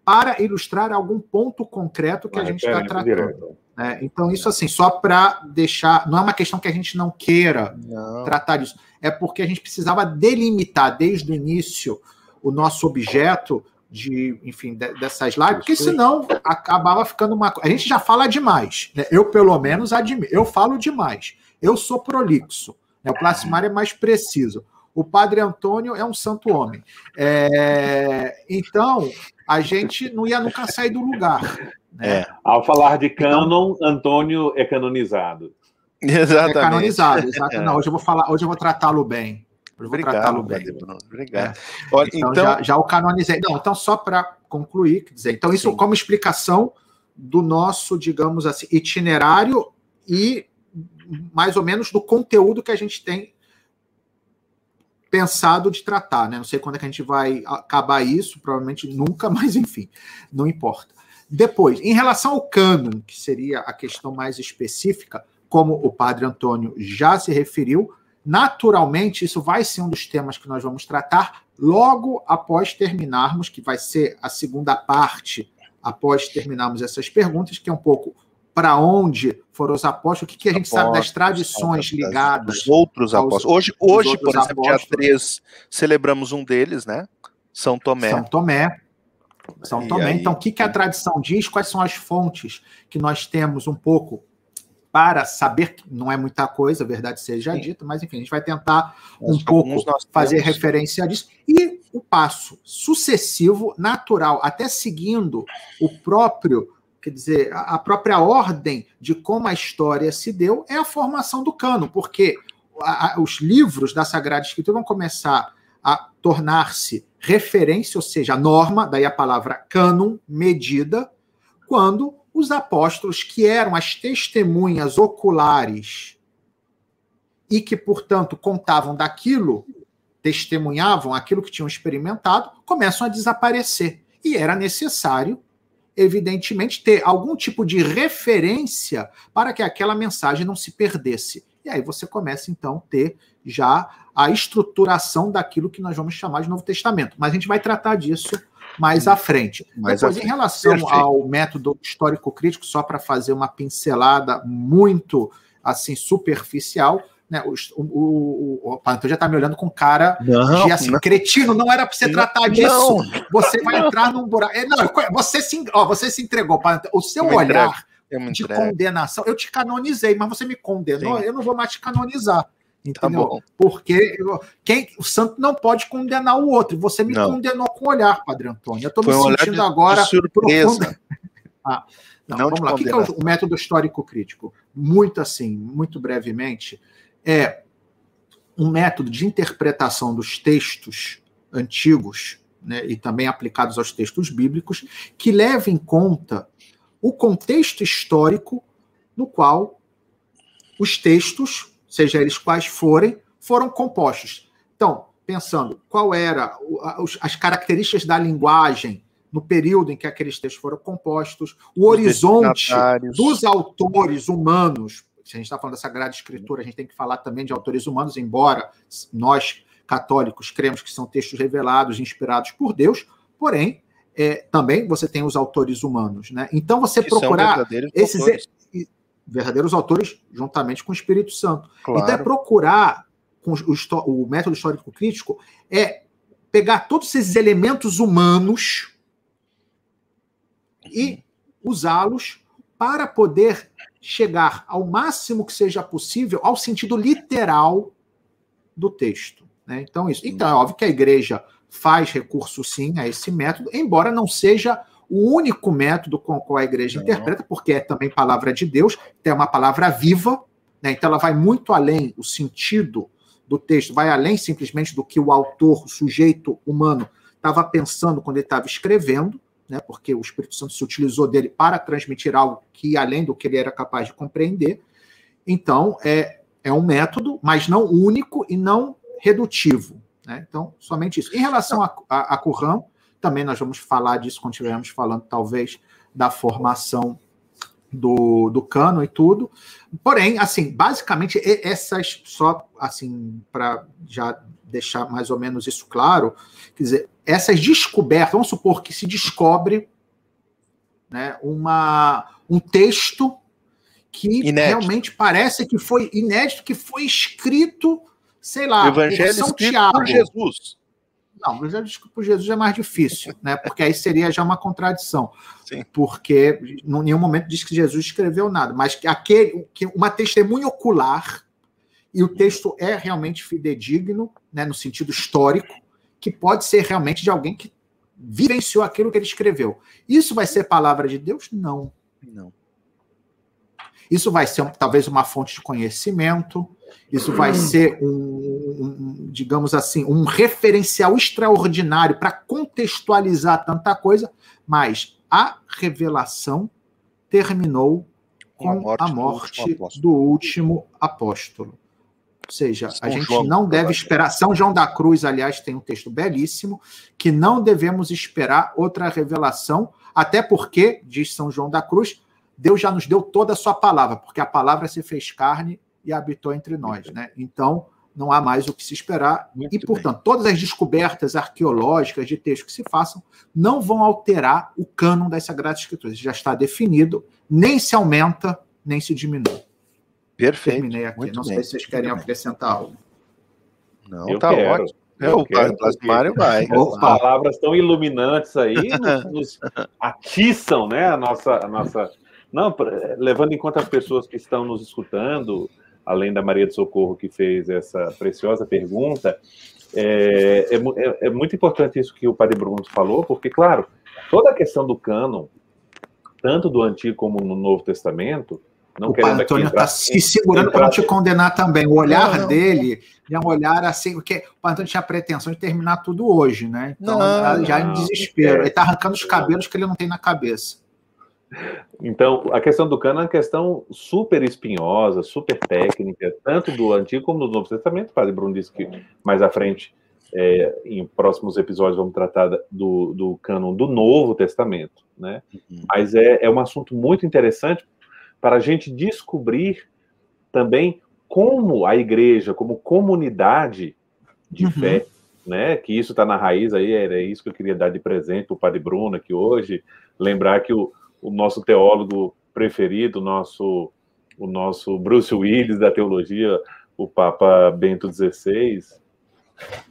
para ilustrar algum ponto concreto que a gente está tratando. Direto. Né? Então, isso assim, só para deixar. Não é uma questão que a gente não queira não. tratar disso, é porque a gente precisava delimitar desde o início o nosso objeto de, enfim, dessas lives, porque senão acabava ficando uma. A gente já fala demais. Né? Eu, pelo menos, admiro. Eu falo demais. Eu sou prolixo. Né? O Plasmar é mais preciso. O Padre Antônio é um santo homem. É... Então, a gente não ia nunca sair do lugar. Né? É. Ao falar de cânon, então, Antônio é canonizado. <laughs> Exatamente. É canonizado, exatamente. É. Não, hoje eu vou falar, hoje eu vou tratá-lo bem. Eu vou tratá-lo bem. Bruno. Obrigado. É. Olha, então, então... Já, já, o canonizei. Não, então, só para concluir, quer dizer, então, isso Sim. como explicação do nosso, digamos assim, itinerário e mais ou menos do conteúdo que a gente tem pensado de tratar, né? Não sei quando é que a gente vai acabar isso, provavelmente nunca, <laughs> mas enfim, não importa. Depois, em relação ao cânon, que seria a questão mais específica, como o padre Antônio já se referiu, naturalmente isso vai ser um dos temas que nós vamos tratar logo após terminarmos, que vai ser a segunda parte após terminarmos essas perguntas, que é um pouco para onde foram os apóstolos, o que, que a gente apóstolos, sabe das tradições ligadas. Os outros apóstolos. Hoje, hoje por exemplo, apóstolos. dia 3, celebramos um deles, né? São Tomé. São Tomé. São Tomé. Aí... Então, o que, que a tradição diz? Quais são as fontes que nós temos um pouco para saber que não é muita coisa, a verdade seja Sim. dita, mas enfim, a gente vai tentar um pouco fazer temos. referência disso. E o passo sucessivo, natural, até seguindo o próprio quer dizer, a própria ordem de como a história se deu é a formação do cano, porque os livros da Sagrada Escritura vão começar a tornar-se referência, ou seja, a norma, daí a palavra cânon, medida, quando os apóstolos, que eram as testemunhas oculares e que, portanto, contavam daquilo, testemunhavam aquilo que tinham experimentado, começam a desaparecer. E era necessário evidentemente, ter algum tipo de referência para que aquela mensagem não se perdesse. E aí você começa, então, a ter já a estruturação daquilo que nós vamos chamar de Novo Testamento. Mas a gente vai tratar disso mais à frente. Mais Depois, em relação Perfeito. ao método histórico-crítico, só para fazer uma pincelada muito assim superficial, né, o, o, o, o já está me olhando com cara não, de assim, não. cretino, não era para você tratar disso. Não. Você vai entrar num buraco. É, não, você se, ó, você se entregou. O seu eu olhar de condenação, eu te canonizei, mas você me condenou, Sim. eu não vou mais te canonizar. Tá entendeu? Tá Porque quem, o santo não pode condenar o outro. Você me não. condenou com o olhar, Padre Antônio. Eu estou me um sentindo de, agora. De surpresa. <laughs> ah, não, não vamos lá. O que é o, o método histórico crítico? Muito assim, muito brevemente é um método de interpretação dos textos antigos, né, e também aplicados aos textos bíblicos, que leva em conta o contexto histórico no qual os textos, seja eles quais forem, foram compostos. Então, pensando qual era as características da linguagem no período em que aqueles textos foram compostos, o horizonte dos autores humanos se a gente está falando da Sagrada Escritura, a gente tem que falar também de autores humanos, embora nós, católicos, cremos que são textos revelados, inspirados por Deus, porém, é, também você tem os autores humanos. Né? Então, você que procurar esses autores. verdadeiros autores juntamente com o Espírito Santo. Claro. Então, é procurar, com o, o método histórico crítico, é pegar todos esses elementos humanos e usá-los para poder chegar ao máximo que seja possível ao sentido literal do texto. Né? Então, isso. Então, é óbvio que a igreja faz recurso sim a esse método, embora não seja o único método com o qual a igreja interpreta, porque é também palavra de Deus, é uma palavra viva, né? então ela vai muito além, o sentido do texto vai além simplesmente do que o autor, o sujeito humano, estava pensando quando ele estava escrevendo, né, porque o Espírito Santo se utilizou dele para transmitir algo que além do que ele era capaz de compreender. Então, é, é um método, mas não único e não redutivo. Né? Então, somente isso. Em relação a, a, a também nós vamos falar disso quando estivermos falando, talvez, da formação do, do cano e tudo. Porém, assim, basicamente, essas, só assim, para já deixar mais ou menos isso claro, quer dizer, essas descobertas, vamos supor que se descobre né, uma, um texto que inédito. realmente parece que foi inédito, que foi escrito, sei lá, Evangelho por São Tiago. por Jesus. Não, o Evangelho escrito por Jesus é mais difícil, né? Porque aí seria já uma contradição. Sim. Porque em nenhum momento diz que Jesus escreveu nada, mas que aquele, que uma testemunha ocular e o texto é realmente fidedigno, né, no sentido histórico, que pode ser realmente de alguém que vivenciou aquilo que ele escreveu. Isso vai ser palavra de Deus? Não. Não. Isso vai ser talvez uma fonte de conhecimento, isso vai ser um, um digamos assim, um referencial extraordinário para contextualizar tanta coisa, mas a revelação terminou com a morte, a morte do, último do último apóstolo. Ou seja, São a gente João, não deve esperar. São João da Cruz, aliás, tem um texto belíssimo, que não devemos esperar outra revelação, até porque, diz São João da Cruz, Deus já nos deu toda a sua palavra, porque a palavra se fez carne e habitou entre nós. Né? Então, não há mais o que se esperar. Muito e, portanto, bem. todas as descobertas arqueológicas de textos que se façam não vão alterar o cânon das Sagradas Escrituras. Já está definido, nem se aumenta, nem se diminui. Perfeito. Terminei aqui. Muito não bem. sei se vocês querem acrescentar algo. Não, Eu tá quero. ótimo. É, o Plasmário vai. As palavras tão iluminantes aí <laughs> nos, nos atiçam né, a nossa, a nossa não, levando em conta as pessoas que estão nos escutando, além da Maria de Socorro que fez essa preciosa pergunta, é, é, é, é muito importante isso que o Padre Bruno falou, porque, claro, toda a questão do cânon, tanto do Antigo como no Novo Testamento, não o Padre Antônio está se segurando para não te condenar também. O olhar não, não. dele é um olhar assim, porque o Padre Antônio tinha a pretensão de terminar tudo hoje, né? Então, não, já em desespero. Ele está arrancando os cabelos que ele não tem na cabeça. Então, a questão do cano é uma questão super espinhosa, super técnica, tanto do Antigo como do Novo Testamento. O Padre Bruno disse que mais à frente, é, em próximos episódios, vamos tratar do, do cânon do Novo Testamento. Né? Uhum. Mas é, é um assunto muito interessante para a gente descobrir também como a igreja, como comunidade de uhum. fé, né? Que isso está na raiz aí, era isso que eu queria dar de presente para o Padre Bruno aqui hoje. Lembrar que o, o nosso teólogo preferido, nosso, o nosso Bruce Willis da teologia, o Papa Bento XVI,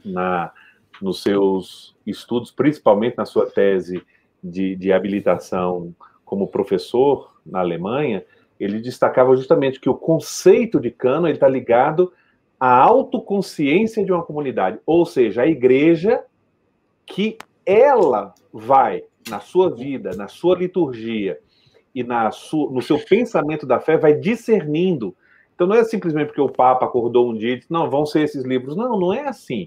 na, nos seus estudos, principalmente na sua tese de, de habilitação como professor na Alemanha, ele destacava justamente que o conceito de cano está ligado à autoconsciência de uma comunidade, ou seja, a igreja que ela vai na sua vida, na sua liturgia e na sua, no seu pensamento da fé, vai discernindo. Então não é simplesmente porque o Papa acordou um dia e disse, não, vão ser esses livros. Não, não é assim.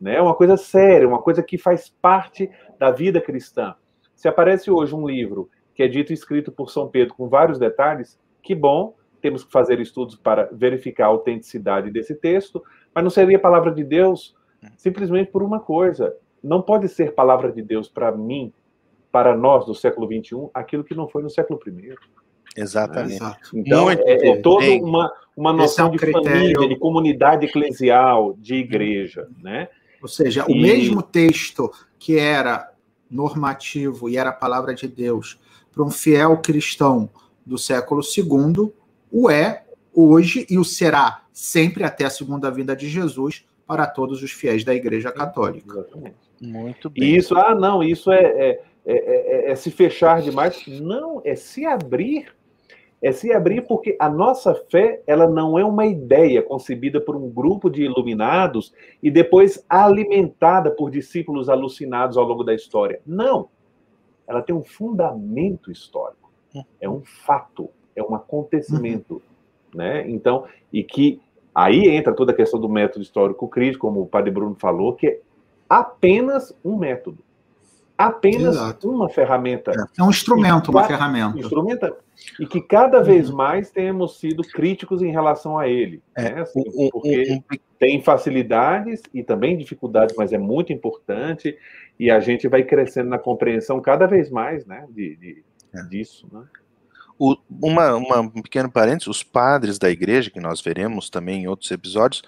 Né? É uma coisa séria, uma coisa que faz parte da vida cristã. Se aparece hoje um livro que é dito e escrito por São Pedro com vários detalhes, que bom, temos que fazer estudos para verificar a autenticidade desse texto, mas não seria palavra de Deus simplesmente por uma coisa. Não pode ser palavra de Deus para mim para nós do século XXI aquilo que não foi no século I. Exatamente. Então, é, é, toda uma, uma noção é um de critério... família, de comunidade eclesial, de igreja. Né? Ou seja, e... o mesmo texto que era normativo e era a palavra de Deus para um fiel cristão do século II, o é hoje e o será sempre até a segunda vinda de Jesus para todos os fiéis da Igreja Católica. Exatamente. Muito bem. E isso, ah, não, isso é, é é, é, é, é se fechar demais. Não, é se abrir. É se abrir porque a nossa fé ela não é uma ideia concebida por um grupo de iluminados e depois alimentada por discípulos alucinados ao longo da história. Não. Ela tem um fundamento histórico. É um fato, é um acontecimento, uhum. né? Então, e que aí entra toda a questão do método histórico crítico, como o Padre Bruno falou, que é apenas um método apenas Exato. uma ferramenta. É um instrumento, uma ferramenta. Instrumenta, e que cada vez uhum. mais temos sido críticos em relação a ele. É, né? assim, porque tem facilidades e também dificuldades, mas é muito importante, e a gente vai crescendo na compreensão cada vez mais né, de, de é. disso. Né? O, uma, uma, um pequeno parênteses, os padres da igreja, que nós veremos também em outros episódios,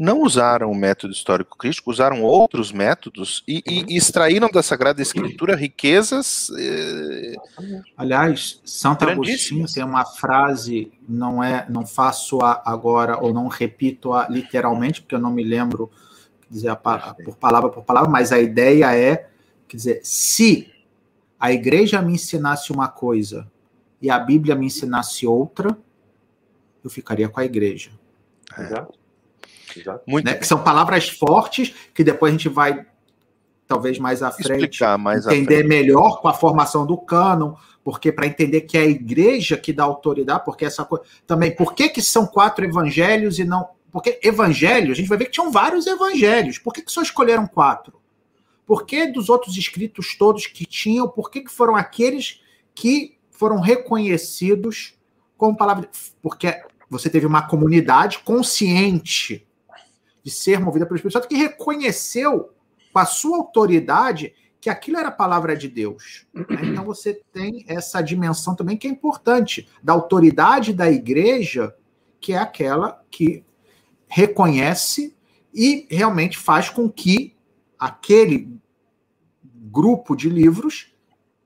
não usaram o método histórico crítico, usaram outros métodos e, e, extraíram da Sagrada Escritura riquezas. Eh... Aliás, Santo Agostinho tem uma frase, não é, não faço a agora ou não repito a literalmente, porque eu não me lembro dizer a, por palavra por palavra, mas a ideia é, quer dizer, se a igreja me ensinasse uma coisa e a Bíblia me ensinasse outra, eu ficaria com a igreja. Exato. Muito né? São palavras fortes que depois a gente vai, talvez mais à frente, mais entender frente. melhor com a formação do cânon, porque para entender que é a igreja que dá autoridade, porque essa coisa. Também, por que, que são quatro evangelhos e não. Porque evangelhos, a gente vai ver que tinham vários evangelhos. Por que, que só escolheram quatro? Por que dos outros escritos todos que tinham, por que, que foram aqueles que foram reconhecidos como palavra? Porque você teve uma comunidade consciente de ser movida pelo Espírito Santo, que reconheceu com a sua autoridade que aquilo era a palavra de Deus. Então você tem essa dimensão também que é importante, da autoridade da igreja, que é aquela que reconhece e realmente faz com que aquele grupo de livros,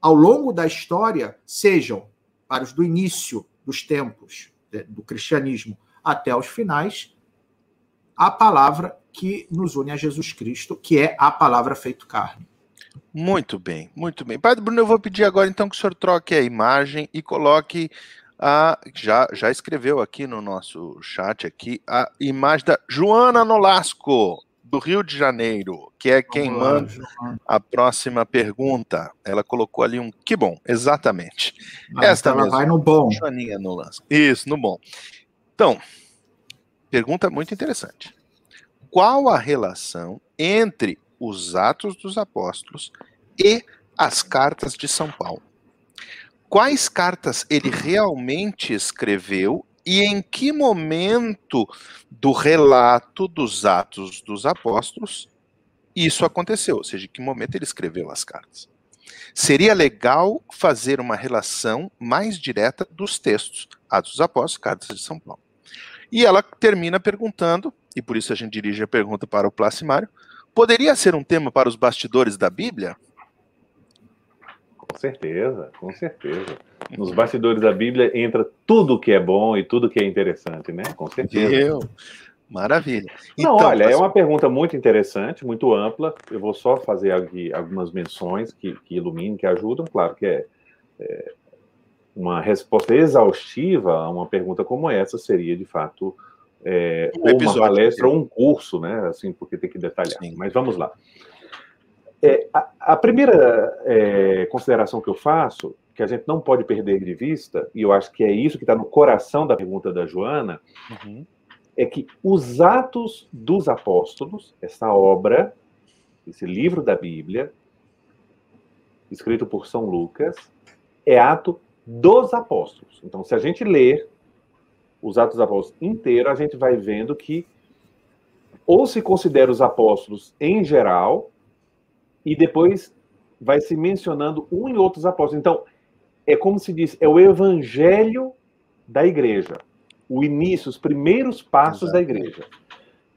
ao longo da história, sejam, para os do início dos tempos né, do cristianismo até os finais, a palavra que nos une a Jesus Cristo, que é a palavra feito carne. Muito bem, muito bem. Padre Bruno, eu vou pedir agora então que o senhor troque a imagem e coloque a. Já, já escreveu aqui no nosso chat aqui a imagem da Joana Nolasco, do Rio de Janeiro, que é quem manda a próxima pergunta. Ela colocou ali um que bom, exatamente. Ah, Esta então ela mesmo. vai no bom. Joaninha Nolasco. Isso, no bom. Então, Pergunta muito interessante. Qual a relação entre os Atos dos Apóstolos e as cartas de São Paulo? Quais cartas ele realmente escreveu e em que momento do relato dos Atos dos Apóstolos isso aconteceu? Ou seja, em que momento ele escreveu as cartas? Seria legal fazer uma relação mais direta dos textos, Atos dos Apóstolos, Cartas de São Paulo. E ela termina perguntando, e por isso a gente dirige a pergunta para o Placimário, poderia ser um tema para os bastidores da Bíblia? Com certeza, com certeza. Nos bastidores da Bíblia entra tudo que é bom e tudo que é interessante, né? Com certeza. Eu. Maravilha. Não, então, olha, é uma pergunta muito interessante, muito ampla. Eu vou só fazer aqui algumas menções que, que iluminem, que ajudam. Claro que é, é uma resposta exaustiva a uma pergunta como essa seria, de fato, é, um ou uma palestra ou um curso, né? Assim, porque tem que detalhar. Sim. Mas vamos lá. É, a, a, primeira é, consideração que eu faço, que a gente não pode perder de vista, e eu acho que é isso que está no coração da pergunta da Joana, uhum. é que os Atos dos Apóstolos, essa obra, esse livro da Bíblia, escrito por São Lucas, é ato dos apóstolos. Então, se a gente ler os Atos dos Apóstolos inteiro, a gente vai vendo que ou se considera os apóstolos em geral, e depois vai se mencionando um e outros apóstolos. Então, é como se diz, é o evangelho da igreja. O início, os primeiros passos Exato. da igreja.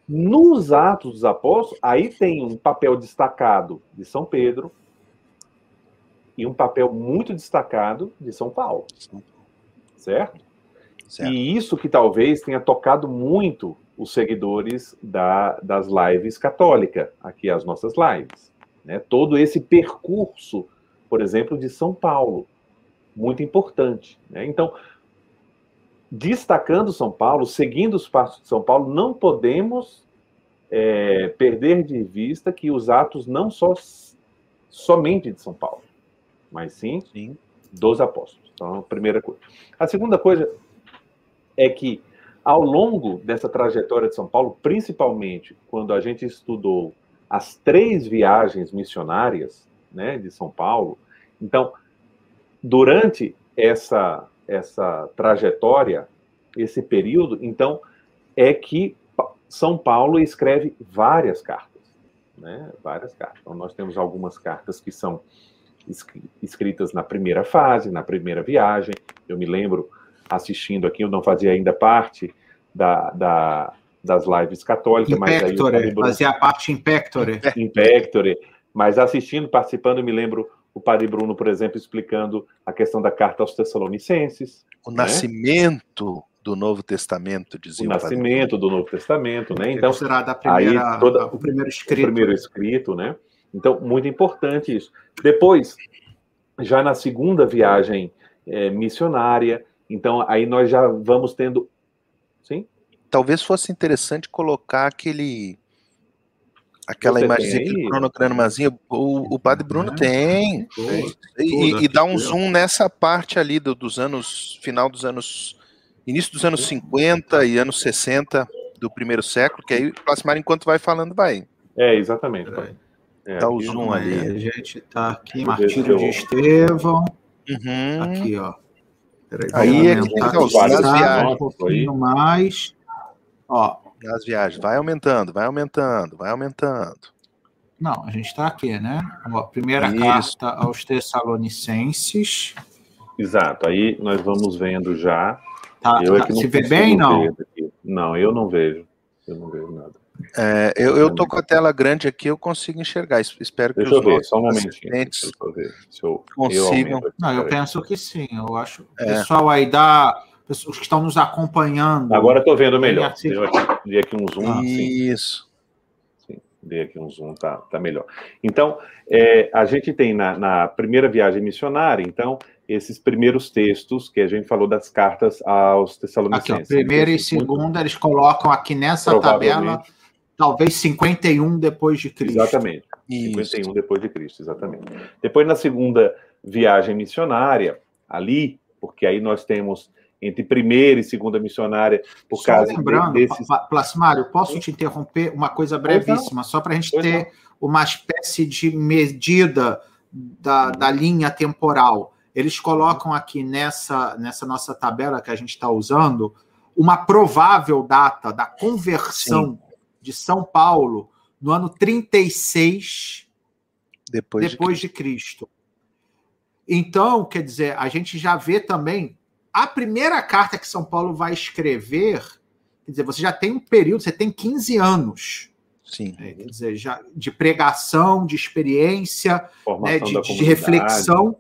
Nos Atos dos Apóstolos, aí tem um papel destacado de São Pedro, e um papel muito destacado de São Paulo. Certo? certo? E isso que talvez tenha tocado muito os seguidores da, das lives católicas, aqui as nossas lives. Né? Todo esse percurso, por exemplo, de São Paulo, muito importante. Né? Então, destacando São Paulo, seguindo os passos de São Paulo, não podemos é, perder de vista que os atos não só somente de São Paulo mas sim, sim. dos apóstolos. Então, a primeira coisa. A segunda coisa é que, ao longo dessa trajetória de São Paulo, principalmente quando a gente estudou as três viagens missionárias né, de São Paulo, então, durante essa, essa trajetória, esse período, então, é que São Paulo escreve várias cartas, né, várias cartas. Então, nós temos algumas cartas que são escritas na primeira fase, na primeira viagem. Eu me lembro assistindo aqui, eu não fazia ainda parte da, da, das lives católicas. Impectore, fazia parte Impectore. <laughs> Impectore. Mas assistindo, participando, me lembro o Padre Bruno, por exemplo, explicando a questão da carta aos Tessalonicenses. O né? nascimento do Novo Testamento, dizia o nascimento do Novo Testamento, né? Então, será da primeira, aí, toda, o primeiro escrito. O primeiro escrito, né? Então, muito importante isso. Depois, já na segunda viagem é, missionária, então aí nós já vamos tendo. Talvez fosse interessante colocar aquele. Aquela imagem, aquele cronogramazinho. O, o Padre Bruno tem. tem. E, e, dá um zoom nessa parte ali do, dos anos. Final dos anos. Início dos anos 50 e anos 60 do primeiro século, que aí o Plasmar, enquanto vai falando, vai. É, exatamente. É, tá o zoom ali. A gente tá aqui, Martírio de Estevão. Uhum. Aqui, ó. Peraí, aí é que tem que usar nas viagens. Um pouquinho mais. Ó. Nas viagens. Vai aumentando, vai aumentando, vai aumentando. Não, a gente está aqui, né? Ó, primeira Isso. carta aos Tessalonicenses. Exato. Aí nós vamos vendo já. Tá, eu é tá. É Se vê bem, não? Não, eu não vejo. Eu não vejo nada. É, eu, eu tô com a tela grande aqui, eu consigo enxergar. Espero que Deixa os eu ver, só um assistentes eu consigam. Eu não, eu penso que sim. Eu acho. É. Pessoal aí da pessoas que estão nos acompanhando. Agora estou vendo melhor. Dei aqui, dei aqui um zoom. Ah, Isso. Sim, dei aqui um zoom, tá, tá melhor. Então, é, a gente tem na, na primeira viagem missionária, então, esses primeiros textos que a gente falou das cartas aos Tessalonicenses. Aqui, ó, primeira e segunda, eles colocam aqui nessa tabela talvez 51 depois de Cristo. Exatamente. Isso. 51 depois de Cristo, exatamente. Depois, na segunda viagem missionária, ali, porque aí nós temos entre primeira e segunda missionária, por só causa lembrando, desses... Plasmário, posso te interromper uma coisa brevíssima, só para a gente pois ter não. uma espécie de medida da, da linha temporal. Eles colocam aqui nessa, nessa nossa tabela que a gente está usando uma provável data da conversão Sim de São Paulo no ano 36 depois, depois de, de Cristo. Então, quer dizer, a gente já vê também a primeira carta que São Paulo vai escrever, quer dizer, você já tem um período, você tem 15 anos. Sim. É, quer dizer, já de pregação, de experiência, né, de, de reflexão.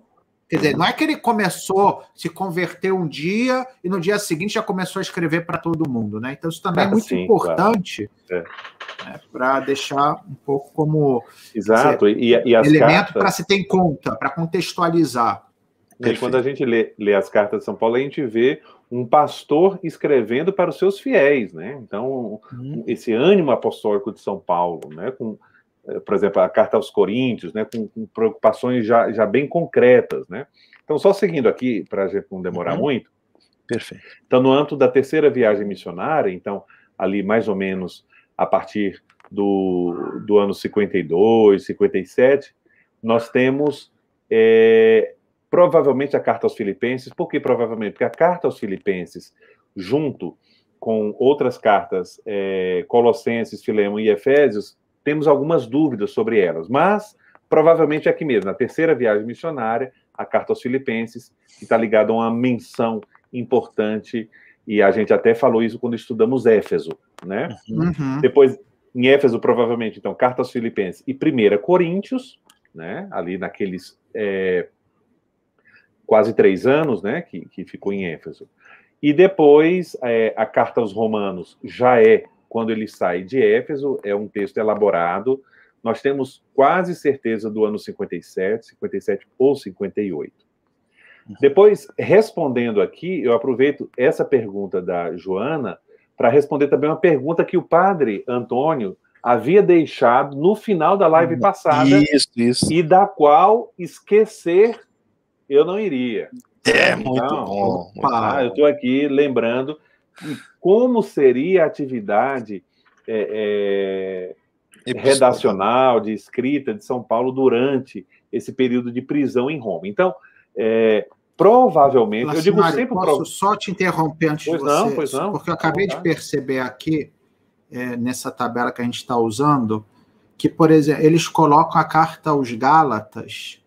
Quer dizer, não é que ele começou, se converteu um dia e no dia seguinte já começou a escrever para todo mundo, né? Então isso também é muito Sim, importante claro. é. né, para deixar um pouco como Exato. Dizer, e, e elemento para se ter em conta, para contextualizar. E quando a gente lê, lê as cartas de São Paulo, a gente vê um pastor escrevendo para os seus fiéis, né? Então, hum. esse ânimo apostólico de São Paulo, né? Com, eh, por exemplo, a carta aos Coríntios, né, com, com preocupações já, já bem concretas, né? Então, só seguindo aqui, para a gente não demorar uhum. muito. Perfeito. Então, no âmbito da terceira viagem missionária, então, ali mais ou menos a partir do, do ano 52, 57, nós temos é, provavelmente a carta aos Filipenses. Por que provavelmente? Porque a carta aos Filipenses, junto com outras cartas, é, Colossenses, Filemão e Efésios, temos algumas dúvidas sobre elas, mas provavelmente é aqui mesmo, na terceira viagem missionária, a carta aos Filipenses, que está ligada a uma menção importante, e a gente até falou isso quando estudamos Éfeso, né? Uhum. Depois, em Éfeso, provavelmente, então, carta aos Filipenses e primeira Coríntios, né? Ali naqueles é, quase três anos, né? Que, que ficou em Éfeso. E depois, é, a carta aos Romanos já é quando ele sai de Éfeso, é um texto elaborado. Nós temos quase certeza do ano 57, 57 ou 58. Depois, respondendo aqui, eu aproveito essa pergunta da Joana para responder também uma pergunta que o padre Antônio havia deixado no final da live hum, passada. Isso, isso. E da qual esquecer eu não iria. É, então, muito bom. Opa, eu estou aqui lembrando como seria a atividade é, é, redacional, de escrita de São Paulo durante esse período de prisão em Roma. Então, é, provavelmente, eu digo sempre... Posso prov... só te interromper antes pois de você? Não, pois não. Porque eu acabei de perceber aqui, é, nessa tabela que a gente está usando, que, por exemplo, eles colocam a carta aos Gálatas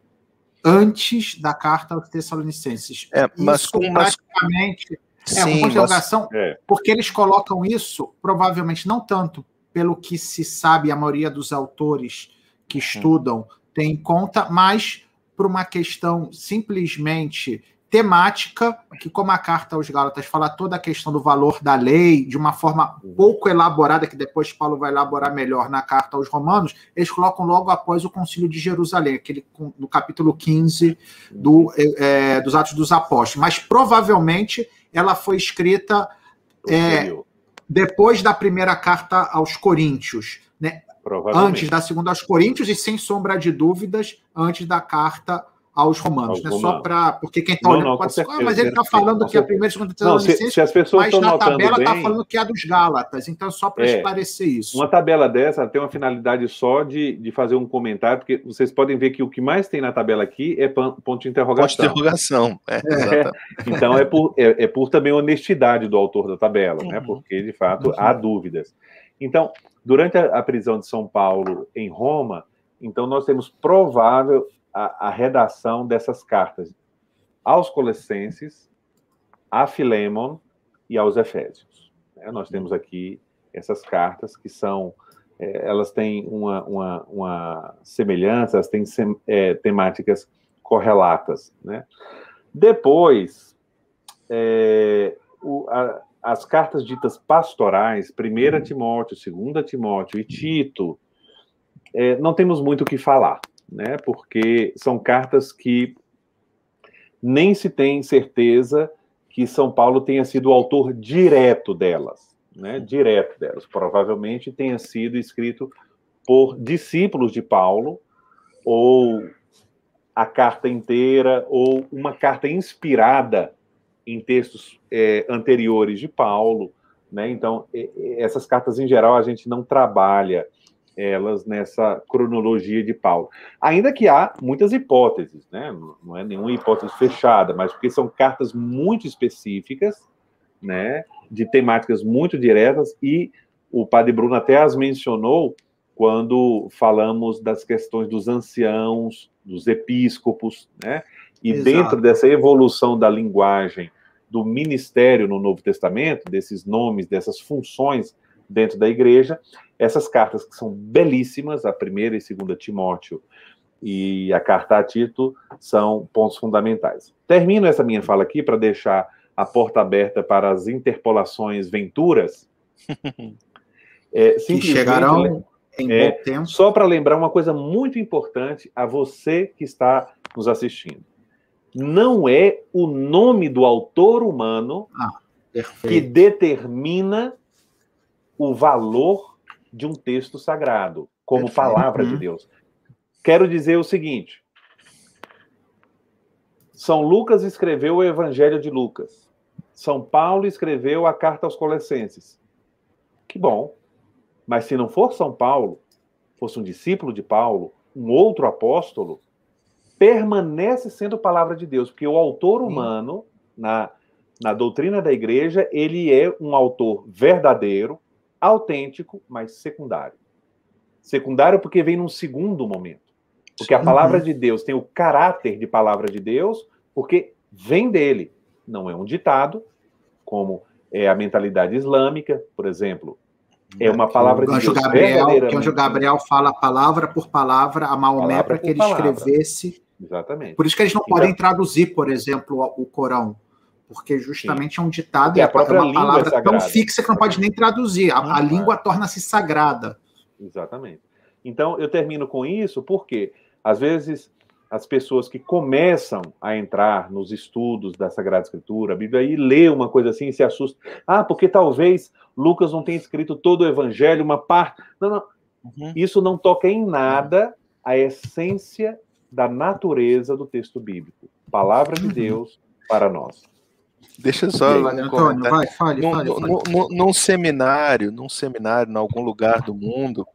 antes da carta aos Tessalonicenses. É, mas Isso, com praticamente É, Sim, uma interrogação, é. porque eles colocam isso, provavelmente não tanto pelo que se sabe, a maioria dos autores que hum. estudam tem em conta, mas por uma questão simplesmente temática, que como a carta aos Gálatas fala toda a questão do valor da lei de uma forma pouco elaborada, que depois Paulo vai elaborar melhor na carta aos Romanos, eles colocam logo após o concílio de Jerusalém, aquele no capítulo 15 do, é, dos Atos dos Apóstolos. Mas provavelmente ela foi escrita é, depois da primeira carta aos Coríntios, né? antes da segunda aos Coríntios e sem sombra de dúvidas antes da carta aos romanos, né? Só para. Porque quem está olhando não, pode ser. Ah, mas ele está falando que é a primeira e segunda Tessalonicenses, se, pessoas mas na tabela está falando que é a dos Gálatas. Então, só para é, esclarecer isso. Uma tabela dessa tem uma finalidade só de, de fazer um comentário, porque vocês podem ver que o que mais tem na tabela aqui é ponto de interrogação. Ponto de interrogação. É, é. Então, é por, é, é, por também honestidade do autor da tabela, né? uhum. né? Porque, de fato, uhum. há dúvidas. Então, durante a, a prisão de São Paulo em Roma, então nós temos provável a, a redação dessas cartas aos Colossenses, a Filemon e aos Efésios. É, nós temos aqui essas cartas que são, é, elas têm uma, uma, uma, semelhança, elas têm sem, é, temáticas correlatas. Né? Depois, é, o, a, as cartas ditas pastorais, 1 Timóteo, 2 Timóteo e Tito, é, não temos muito o que falar né? Porque são cartas que nem se tem certeza que São Paulo tenha sido o autor direto delas, né? Direto delas. Provavelmente tenha sido escrito por discípulos de Paulo ou a carta inteira ou uma carta inspirada em textos é, anteriores de Paulo, né? Então essas cartas em geral a gente não trabalha elas nessa cronologia de Paulo. Ainda que há muitas hipóteses, né? não é nenhuma hipótese fechada, mas porque são cartas muito específicas, né? de temáticas muito diretas, e o padre Bruno até as mencionou quando falamos das questões dos anciãos, dos episcopos, né? E Exato. dentro dessa evolução da linguagem do ministério no Novo Testamento, desses nomes, dessas funções dentro da igreja, essas cartas que são belíssimas, a primeira e segunda Timóteo e a carta a Tito, são pontos fundamentais. Termino essa minha fala aqui para deixar a porta aberta para as interpolações venturas. <laughs> É, que chegarão em é, bom tempo. Só para lembrar uma coisa muito importante a você que está nos assistindo. Não é o nome do autor humano ah, que determina o valor de um texto sagrado, como Perfeito. palavra de uhum. Deus. Quero dizer o seguinte: São Lucas escreveu o Evangelho de Lucas. São Paulo escreveu a carta aos Colossenses. Que bom. Mas se não for São Paulo, fosse um discípulo de Paulo, um outro apóstolo, permanece sendo palavra de Deus, porque o autor humano, na, na doutrina da igreja, ele é um autor verdadeiro, autêntico, mas secundário. Secundário porque vem num segundo momento. Porque a palavra de Deus tem o caráter de palavra de Deus, porque vem dele. Não é um ditado, como é a mentalidade islâmica, por exemplo. É uma palavra de Deus. Gabriel, que o anjo Gabriel fala palavra por palavra a Maomé para que ele palavra. escrevesse. Exatamente. Por isso que eles não podem traduzir, por exemplo, o Corão porque justamente Sim. é um ditado e, a própria é uma palavra é tão fixa que não pode nem traduzir. A, a língua torna-se sagrada. Exatamente. Então, eu termino com isso porque, às vezes, as pessoas que começam a entrar nos estudos da Sagrada Escritura, a Bíblia, e lê uma coisa assim e se assusta. Ah, porque talvez Lucas não tenha escrito todo o Evangelho, uma parte. Não, não. Uhum. Isso não toca em nada a essência da natureza do texto bíblico. Palavra de uhum. Deus para nós. Deixa eu só Antônio, vai, fale, num, fale, fale. Num, num, seminário, num seminário, em algum lugar do mundo,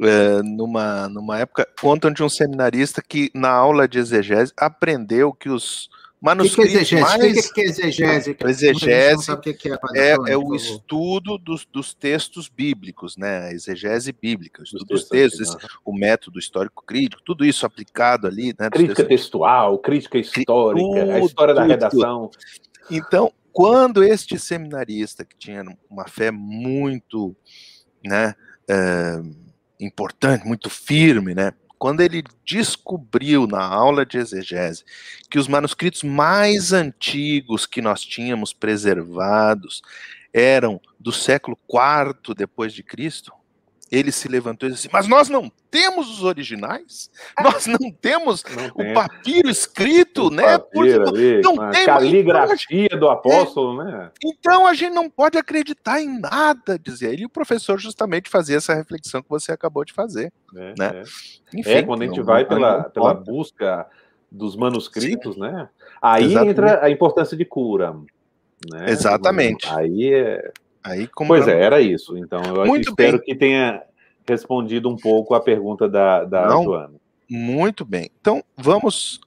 é, numa, numa época, contam de um seminarista que, na aula de exegese, aprendeu que os manuscritos que que é mais... O que é exegese? Exegese que é, é, é o estudo dos, dos, textos bíblicos, né? A exegese bíblica, o estudo dos, dos textos, esse, o método histórico crítico, tudo isso aplicado ali. Né, crítica textual, crítica histórica, tudo, a história da redação. Tudo. Então, quando este seminarista, que tinha uma fé muito né, é, importante, muito firme, né, quando ele descobriu na aula de exegese que os manuscritos mais antigos que nós tínhamos preservados eram do século IV depois de Cristo, ele se levantou e disse assim: Mas nós não temos os originais? Nós não temos <laughs> não o tem. papiro escrito, o né? Papiro ali, não tem caligrafia do apóstolo, é, né? Então a gente não pode acreditar em nada, dizia ele. E o professor justamente fazia essa reflexão que você acabou de fazer. É, né? é. Enfim, é quando a gente vai pela, pela busca dos manuscritos, Sim. né? Aí Exatamente. entra a importância de cura. Né? Exatamente. Aí é Aí, pois é, era isso. Então, eu muito espero bem. que tenha respondido um pouco a pergunta da, da Não, Joana. Muito bem. Então, vamos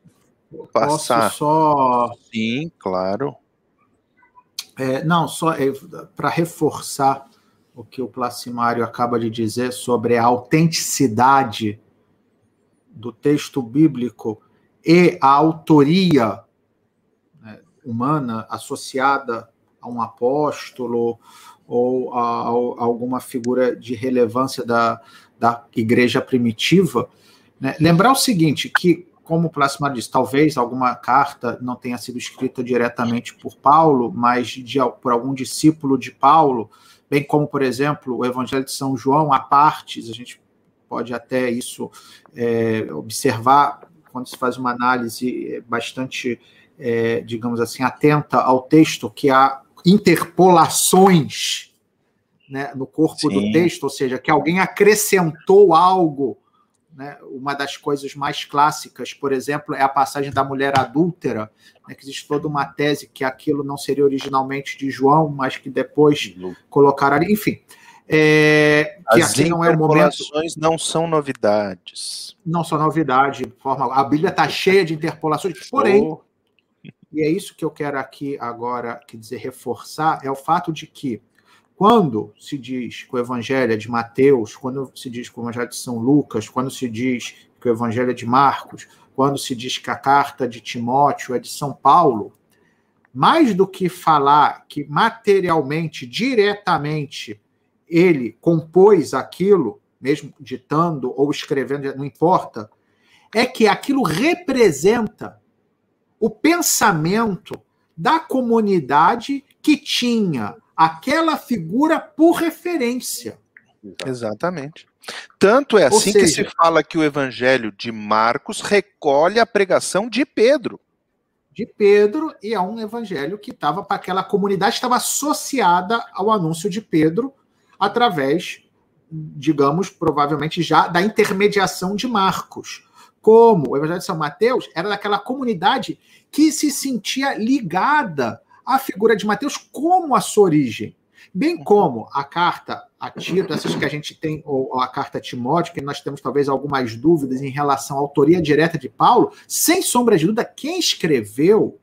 passar. Posso só. Sim, claro. É, não, só é, para reforçar o que o Placimário acaba de dizer sobre a autenticidade do texto bíblico e a autoria né, humana associada a um apóstolo ou a, a, alguma figura de relevância da, da igreja primitiva. Né? Lembrar o seguinte, que, como o Plácido disse, talvez alguma carta não tenha sido escrita diretamente por Paulo, mas de, por algum discípulo de Paulo, bem como, por exemplo, o Evangelho de São João, a partes, a gente pode até isso é, observar quando se faz uma análise bastante, é, digamos assim, atenta ao texto, que há interpolações né, no corpo Sim. do texto, ou seja, que alguém acrescentou algo. Né? Uma das coisas mais clássicas, por exemplo, é a passagem da mulher adúltera, né, que existe toda uma tese que aquilo não seria originalmente de João, mas que depois uhum. colocaram ali. Enfim, é, que As aqui não é o momento. não são novidades. Não são novidade. Forma, a Bíblia está cheia de interpolações, porém, oh e é isso que eu quero aqui agora, quer dizer, reforçar, é o fato de que quando se diz que o evangelho é de Mateus, quando se diz que o evangelho é de São Lucas, quando se diz que o evangelho é de Marcos, quando se diz que a carta de Timóteo é de São Paulo, mais do que falar que materialmente, diretamente, ele compôs aquilo, mesmo ditando ou escrevendo, não importa, é que aquilo representa o pensamento da comunidade que tinha aquela figura por referência. Exatamente. Tanto é assim seja, que se fala que o evangelho de Marcos recolhe a pregação de Pedro. De Pedro, e é um evangelho que estava para aquela comunidade, estava associada ao anúncio de Pedro através, digamos, provavelmente já da intermediação de Marcos como o Evangelho de São Mateus era daquela comunidade que se sentia ligada à figura de Mateus como a sua origem. Bem como a carta a Tito, essas que a gente tem, ou a carta a Timóteo, que nós temos talvez algumas dúvidas em relação à autoria direta de Paulo, sem sombra de dúvida, quem escreveu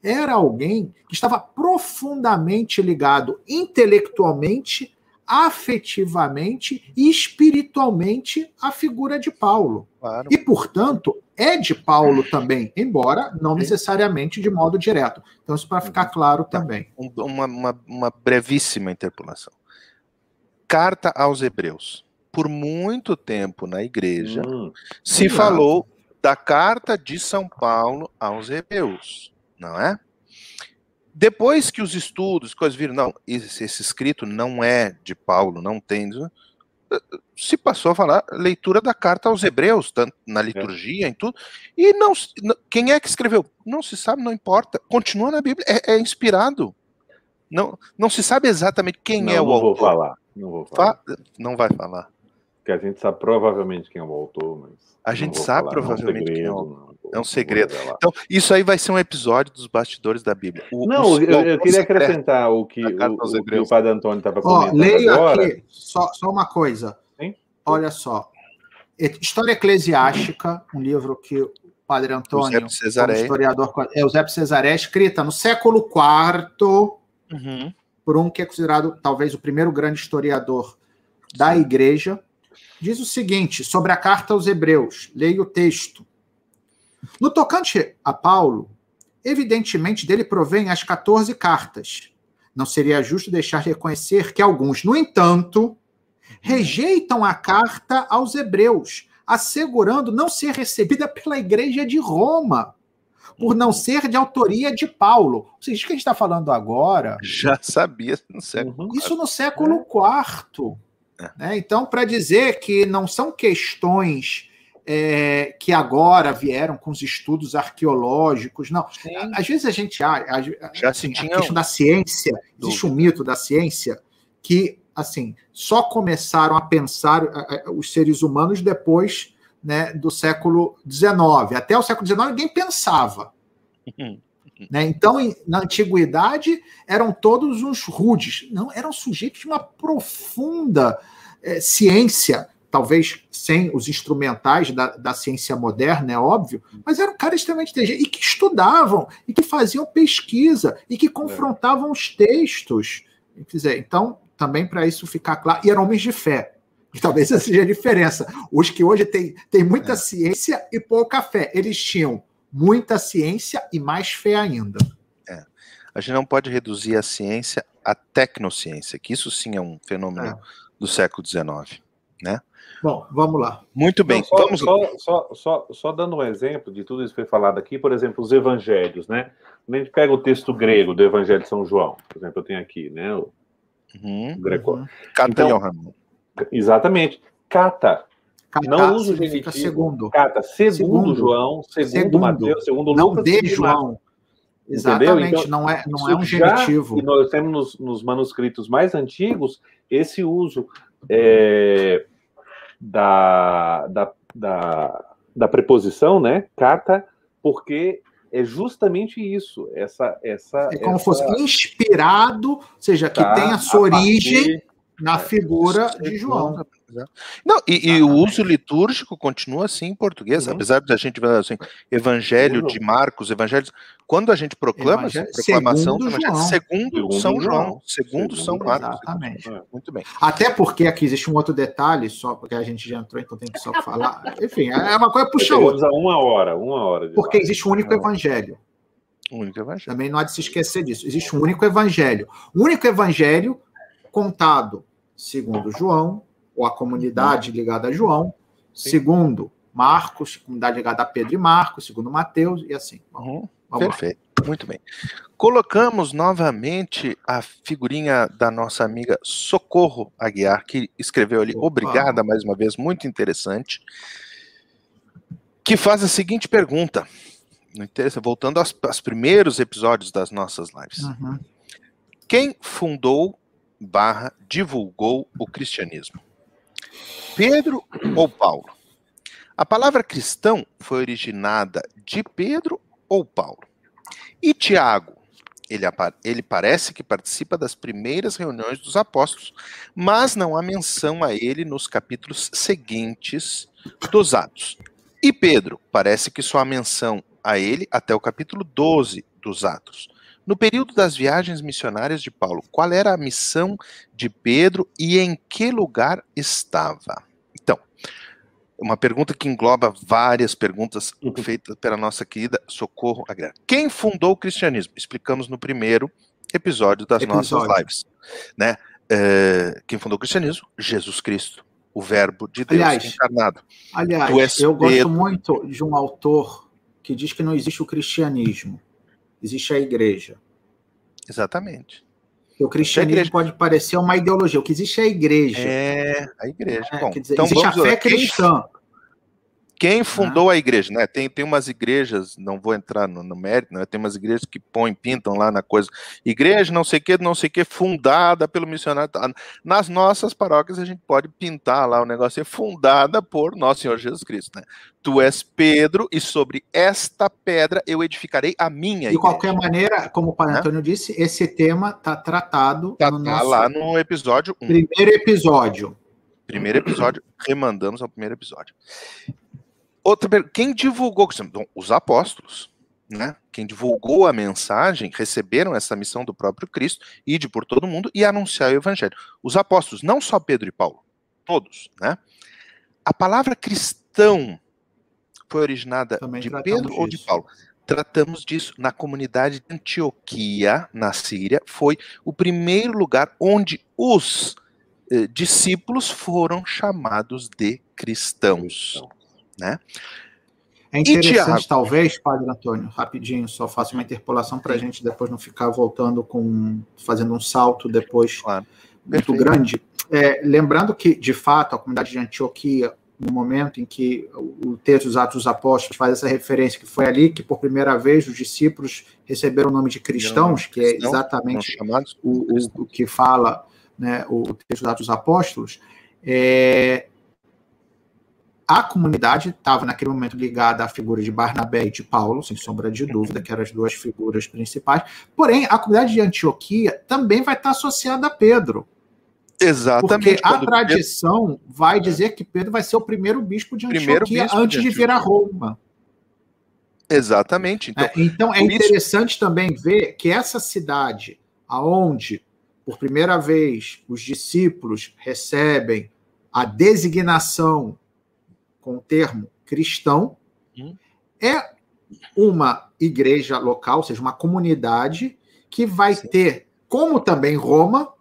era alguém que estava profundamente ligado intelectualmente afetivamente e espiritualmente a figura de Paulo. Claro. E, portanto, é de Paulo também, embora não necessariamente de modo direto. Então, isso para ficar uhum. claro tá. também. Uma, uma, uma brevíssima interpolação. Carta aos Hebreus. Por muito tempo na igreja hum, se falou da carta de São Paulo aos Hebreus, não é? Depois que os estudos, coisas viram, não, esse, esse escrito não é de Paulo, não tem. Se passou a falar leitura da carta aos Hebreus, tanto na liturgia, é. em tudo. E não, quem é que escreveu? Não se sabe, não importa. Continua na Bíblia, é, é inspirado. Não, não se sabe exatamente quem não, é o não autor. Vou falar, não vou falar. não vai falar. Porque a gente sabe provavelmente quem é o autor, mas. A gente sabe falar, provavelmente é um segredo, quem é o autor. É um segredo. Então, isso aí vai ser um episódio dos bastidores da Bíblia. O, não, os, eu, eu queria acrescentar o que, o, o, que o Padre Antônio estava comentando. Ó, leio agora. aqui, só, só uma coisa. Sim? Olha só. História Eclesiástica, um livro que o Padre Antônio, Cesaré. historiador, é Eusébio Cesaré, escrita no século IV, uhum. por um que é considerado talvez o primeiro grande historiador da Igreja, diz o seguinte sobre a carta aos Hebreus. Leia o texto. No tocante a Paulo, evidentemente dele provém as 14 cartas. Não seria justo deixar de reconhecer que alguns, no entanto, rejeitam a carta aos hebreus, assegurando não ser recebida pela igreja de Roma, por não ser de autoria de Paulo. Ou seja, isso que a gente está falando agora. Já sabia no século Isso no século IV. É. Né? Então, para dizer que não são questões é, que agora vieram com os estudos arqueológicos, não. Sim. Às vezes a gente acha, Já assim, a questão da ciência, existe um mito da ciência que assim, só começaram a pensar os seres humanos depois né, do século XIX. Até o século XIX ninguém pensava. <laughs> né? Então, na antiguidade, eram todos uns rudes. Não, eram sujeitos de uma profunda é, ciência, talvez sem os instrumentais da, da ciência moderna, é óbvio, mas eram caras extremamente inteligentes e que estudavam, e que faziam pesquisa, e que confrontavam os textos. Então, também para isso ficar claro, e eram homens de fé. E talvez essa seja a diferença. Os que hoje têm, têm muita é. ciência e pouca fé. Eles tinham muita ciência e mais fé ainda. É. A gente não pode reduzir a ciência à tecnociência, que isso sim é um fenômeno é. do século XIX. Né? Bom, vamos lá. Muito bem. só, vamos só, só, só, só, dando um exemplo de tudo isso que foi falado aqui, por exemplo, os evangelhos, né? Quando a gente pega o texto grego do Evangelho de São João, por exemplo, eu tenho aqui, né? O Uhum, Greco. Uhum. Então, Exatamente. Kata. não usa o genitivo. Segundo. Kata. Segundo, segundo João, segundo, segundo Mateus, segundo não Lucas. Não de João. Exatamente, então, não é, não é um genitivo. Já, nós temos nos, nos, manuscritos mais antigos esse uso é, da, da, da, da preposição, né? Kata, porque é justamente isso, essa essa é como essa... fosse inspirado, ou seja, que tá, tem a sua a origem partir... na é, figura de João. Não, e, e, o uso litúrgico continua assim em português, uhum. apesar da gente ver assim, Evangelho uhum. de Marcos, Evangelhos. Quando a gente proclama essa proclamação segundo, João. segundo, segundo São João, João segundo, segundo São Marcos. Exatamente. É, muito bem. Até porque aqui existe um outro detalhe, só porque a gente já entrou, então tem que só falar. <laughs> Enfim, é uma coisa puxa outra. Uma hora, uma hora. Porque existe um único evangelho. Um único evangelho. Também não há de se esquecer disso. Existe um único evangelho. O único evangelho contado segundo João, ou a comunidade ligada a João, Sim. segundo Marcos, comunidade ligada a Pedro e Marcos, segundo Mateus, e assim. Uhum. Perfeito, lá. muito bem. Colocamos novamente a figurinha da nossa amiga Socorro Aguiar, que escreveu ali, Opa. obrigada mais uma vez, muito interessante, que faz a seguinte pergunta, voltando aos, aos primeiros episódios das nossas lives. Uhum. Quem fundou barra divulgou o cristianismo? Pedro ou Paulo? A palavra cristão foi originada de Pedro ou Paulo? E Tiago? Ele, ele parece que participa das primeiras reuniões dos apóstolos, mas não há menção a ele nos capítulos seguintes dos Atos. E Pedro? Parece que só há menção a ele até o capítulo 12 dos Atos. No período das viagens missionárias de Paulo, qual era a missão de Pedro e em que lugar estava? uma pergunta que engloba várias perguntas uhum. feitas pela nossa querida Socorro Aguiar. Quem fundou o cristianismo? Explicamos no primeiro episódio das episódio. nossas lives. Né? É, quem fundou o cristianismo? Jesus Cristo, o Verbo de Deus aliás, encarnado. Aliás, eu gosto muito de um autor que diz que não existe o cristianismo, existe a igreja. Exatamente. O cristianismo pode parecer uma ideologia. O que existe é a igreja. É, a igreja. É, Bom, dizer, então existe a fé cristã. Quem fundou a igreja, né? Tem, tem umas igrejas, não vou entrar no, no mérito, né? Tem umas igrejas que põem, pintam lá na coisa. Igreja, não sei o que, não sei o que, fundada pelo missionário. Nas nossas paróquias a gente pode pintar lá o negócio, é fundada por nosso Senhor Jesus Cristo, né? Tu és Pedro, e sobre esta pedra eu edificarei a minha De qualquer maneira, como o Pai? Antônio disse, esse tema está tratado tá, no tá lá no episódio 1. Primeiro episódio. Primeiro episódio, remandamos ao primeiro episódio. Outra quem divulgou? Os apóstolos, né? Quem divulgou a mensagem, receberam essa missão do próprio Cristo, ide por todo mundo e anunciar o evangelho. Os apóstolos, não só Pedro e Paulo, todos, né? A palavra cristão foi originada Também de Pedro disso. ou de Paulo? tratamos disso na comunidade de Antioquia, na Síria, foi o primeiro lugar onde os eh, discípulos foram chamados de cristãos, né? É interessante, talvez, Padre Antônio, rapidinho, só faço uma interpolação para a gente depois não ficar voltando com. fazendo um salto depois claro. muito Perfeito. grande. É, lembrando que, de fato, a comunidade de Antioquia, no momento em que o texto dos Atos dos Apóstolos faz essa referência, que foi ali que, por primeira vez, os discípulos receberam o nome de cristãos, que é exatamente o, o, o, que fala né, o texto dos Atos dos Apóstolos. É, a comunidade estava naquele momento ligada à figura de Barnabé e de Paulo, sem sombra de dúvida, que eram as duas figuras principais. Porém, a comunidade de Antioquia também vai estar associada a Pedro. Exatamente. Porque a tradição Pedro... vai dizer que Pedro vai ser o primeiro bispo de Antioquia bispo antes de, de vir a Roma. Exatamente. Então é, então é interessante isso... também ver que essa cidade, aonde por primeira vez os discípulos recebem a designação com o termo cristão, hum. é uma igreja local, ou seja, uma comunidade que vai Sim. ter, como também Roma,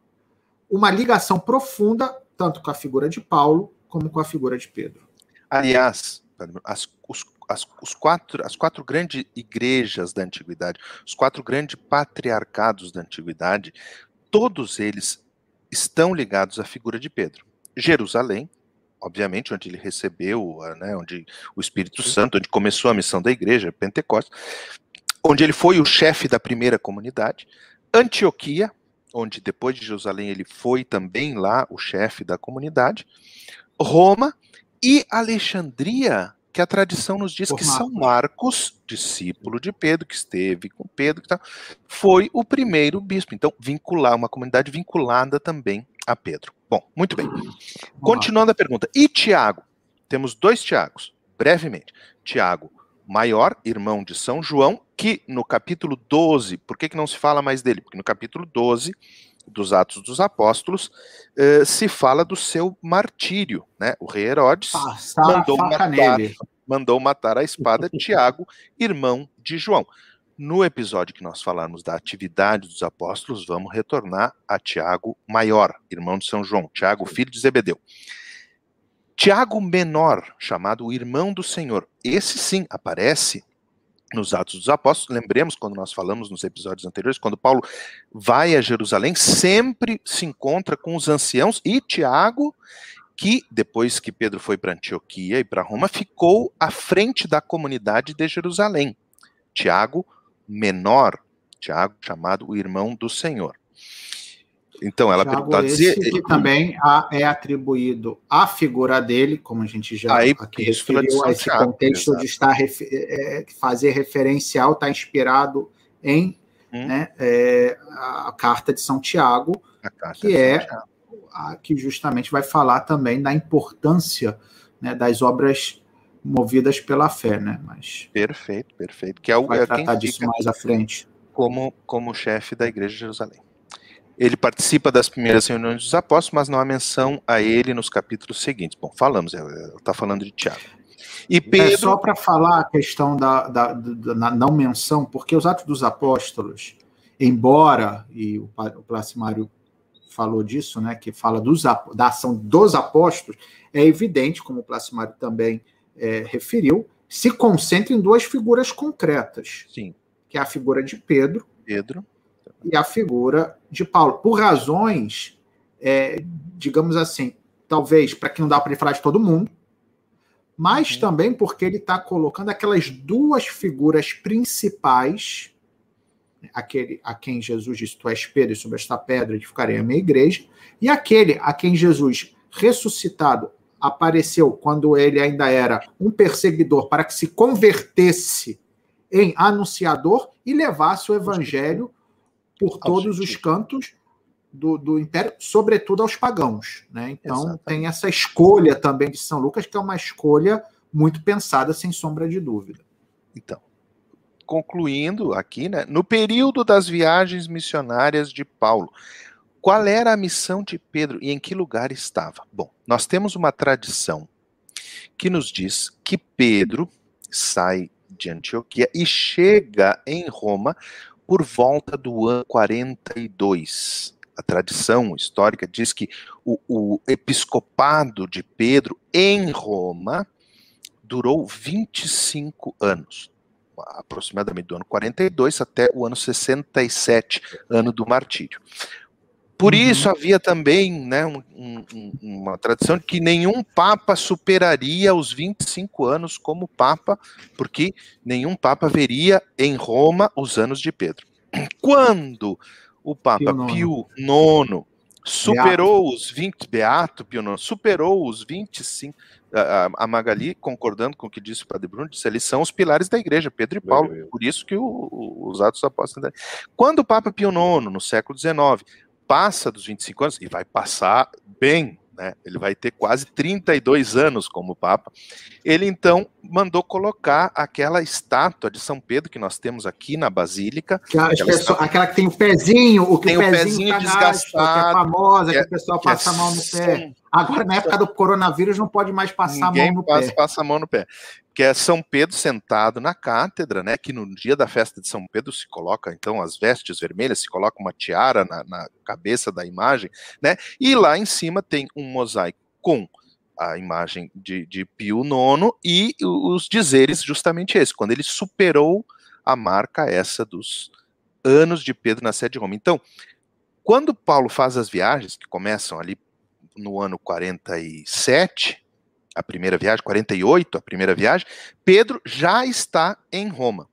uma ligação profunda tanto com a figura de Paulo como com a figura de Pedro. Aliás, as, os, as, os quatro, as quatro grandes igrejas da antiguidade, os quatro grandes patriarcados da antiguidade, todos eles estão ligados à figura de Pedro. Jerusalém, obviamente, onde ele recebeu, né, onde o Espírito Santo, onde começou a missão da igreja, Pentecostes, onde ele foi o chefe da primeira comunidade, Antioquia, onde depois de Jerusalém ele foi também lá o chefe da comunidade, Roma e Alexandria, que a tradição nos diz Por que Marcos. São Marcos, discípulo de Pedro, que esteve com Pedro, que tá, foi o primeiro bispo. Então, vincular uma comunidade vinculada também a Pedro. Bom, muito bem. Continuando a pergunta. E Tiago? Temos dois Tiagos, brevemente. Tiago maior, irmão de São João, que no capítulo 12, por que, que não se fala mais dele? Porque no capítulo 12 dos Atos dos Apóstolos eh, se fala do seu martírio, né? O rei Herodes mandou matar, mandou matar a espada Tiago, irmão de João. No episódio que nós falarmos da atividade dos apóstolos, vamos retornar a Tiago maior, irmão de São João, Tiago, filho de Zebedeu. Tiago menor, chamado irmão do Senhor, esse sim aparece nos Atos dos Apóstolos. Lembremos quando nós falamos nos episódios anteriores, quando Paulo vai a Jerusalém, sempre se encontra com os anciãos e Tiago, que depois que Pedro foi para Antioquia e para Roma, ficou à frente da comunidade de Jerusalém. Tiago, menor, Tiago, chamado o irmão do Senhor. Então, ela pergunta dizer. Que também é atribuído à figura dele, como a gente já a aqui referiu, a esse Tiago, contexto de estar é, fazer referencial, está inspirado em hum. né, é, a carta de São Tiago, que é a, que justamente vai falar também da importância né, das obras movidas pela fé, né? Mas perfeito, perfeito. Que é o vai é tratar disso mais à frente. Como como chefe da Igreja de Jerusalém. Ele participa das primeiras reuniões dos apóstolos, mas não há menção a ele nos capítulos seguintes. Bom, falamos, está falando de Tiago. E é Pedro... É só para falar a questão da, da, da, não menção, porque os Atos dos Apóstolos, embora, e o, o Placimário falou disso, né, que fala dos, da ação dos apóstolos, é evidente, como o Placimário também é, referiu, se concentra em duas figuras concretas. Sim. Que é a figura de Pedro. Pedro. E a figura de Paulo. Por razões, é, digamos assim, talvez para que não dá para ele falar de todo mundo, mas uhum. também porque ele está colocando aquelas duas figuras principais, aquele a quem Jesus disse: Tu és Pedro, e sobre esta pedra edificarei a minha igreja, e aquele a quem Jesus ressuscitado apareceu quando ele ainda era um perseguidor para que se convertesse em anunciador e levasse o evangelho por todos os cantos do, do império, sobretudo aos pagãos. Né? Então Exatamente. tem essa escolha também de São Lucas, que é uma escolha muito pensada, sem sombra de dúvida. Então, concluindo aqui, né, no período das viagens missionárias de Paulo, qual era a missão de Pedro e em que lugar estava? Bom, nós temos uma tradição que nos diz que Pedro sai de Antioquia e chega em Roma por volta do ano 42. A tradição histórica diz que o, o episcopado de Pedro em Roma durou 25 anos, aproximadamente do ano 42 até o ano 67, ano do martírio. Por uhum. isso havia também né, um, um, uma tradição de que nenhum papa superaria os 25 anos como papa, porque nenhum papa veria em Roma os anos de Pedro. Quando o Papa Pio IX superou Beato. os 20, Beato Pio IX, superou os 25, a, a Magali, concordando com o que disse o Padre Bruno, disse, eles são os pilares da igreja, Pedro e Paulo, por isso que o, o, os atos apóstolos... Quando o Papa Pio IX, no século XIX, passa dos 25 anos, e vai passar bem, né? Ele vai ter quase 32 anos como Papa. Ele então mandou colocar aquela estátua de São Pedro que nós temos aqui na Basílica. Aquela, pessoa, aquela que tem o pezinho, o que tem o pezinho, pezinho desgastado, que é famosa, que, é, que a pessoa passa é, a mão no pé. Agora, na época do coronavírus, não pode mais passar Ninguém a mão no passa, pé. passa a mão no pé. Que é São Pedro sentado na cátedra, né? Que no dia da festa de São Pedro se coloca, então, as vestes vermelhas, se coloca uma tiara na, na cabeça da imagem, né? E lá em cima tem um mosaico com a imagem de, de Pio IX e os dizeres justamente esse, quando ele superou a marca essa dos anos de Pedro na sede de Roma. Então, quando Paulo faz as viagens, que começam ali no ano 47, a primeira viagem, 48, a primeira viagem, Pedro já está em Roma.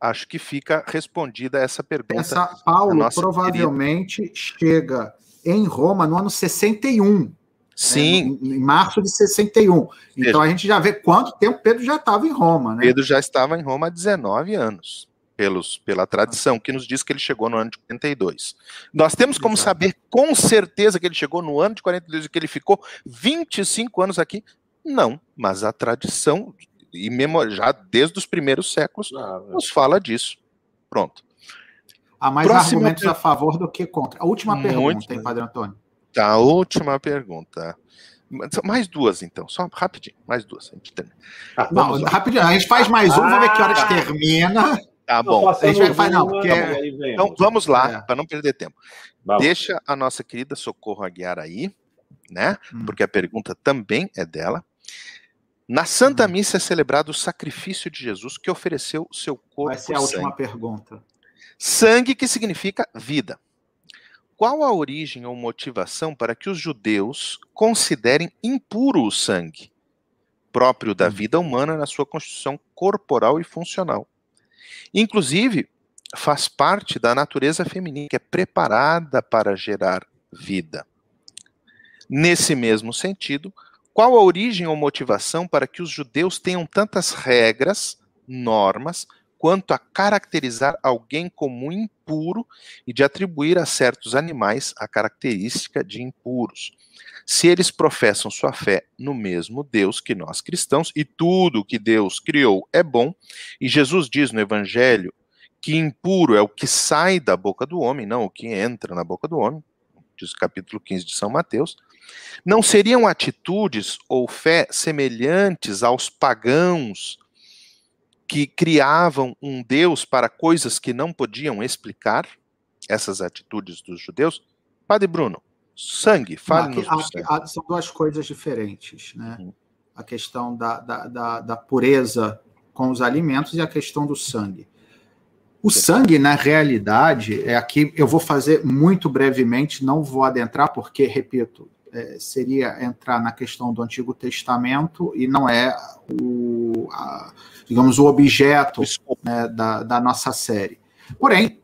Acho que fica respondida essa pergunta. Essa Paulo provavelmente querida. chega em Roma no ano 61. Né, Sim. Né, em março de 61. Então a gente já vê quanto tempo Pedro já estava em Roma, né? Pedro já estava em Roma há 19 anos pelos, pela tradição, que nos diz que ele chegou no ano de 42. Nós temos como Exato. saber com certeza que ele chegou no ano de 42 e que ele ficou 25 anos aqui? Não, mas a tradição, e já desde os primeiros séculos, ah, nos fala disso. Pronto. Há mais argumentos per... a favor do que contra. A última Muito pergunta, hein, Padre Antônio? Tá, a última pergunta. Mais duas, então, só rapidinho, mais duas. Ah, não, rapidinho, a gente faz mais uma, vamos ver que horas ah. termina. Tá bom. A gente vai fazer, não, porque... Então vamos lá, é. para não perder tempo. Vamos. Deixa a nossa querida Socorro Aguiar aí, né? Hum. Porque a pergunta também é dela. Na Santa hum. Missa é celebrado o sacrifício de Jesus que ofereceu seu corpo. Vai ser a última sangue. pergunta. Sangue que significa vida. Qual a origem ou motivação para que os judeus considerem impuro o sangue, próprio da hum. vida humana na sua constituição corporal e funcional? Inclusive, faz parte da natureza feminina, que é preparada para gerar vida. Nesse mesmo sentido, qual a origem ou motivação para que os judeus tenham tantas regras, normas, quanto a caracterizar alguém como impuro e de atribuir a certos animais a característica de impuros? Se eles professam sua fé no mesmo Deus que nós cristãos, e tudo que Deus criou é bom, e Jesus diz no Evangelho que impuro é o que sai da boca do homem, não o que entra na boca do homem, diz o capítulo 15 de São Mateus, não seriam atitudes ou fé semelhantes aos pagãos que criavam um Deus para coisas que não podiam explicar? Essas atitudes dos judeus? Padre Bruno, Sangue, sangue. São duas coisas diferentes, né? Uhum. A questão da, da, da, da, pureza com os alimentos e a questão do sangue. O sangue, na realidade, é aqui eu vou fazer muito brevemente, não vou adentrar, porque, repito, é, seria entrar na questão do Antigo Testamento e não é o, a, digamos, o objeto né, da, da nossa série. Porém,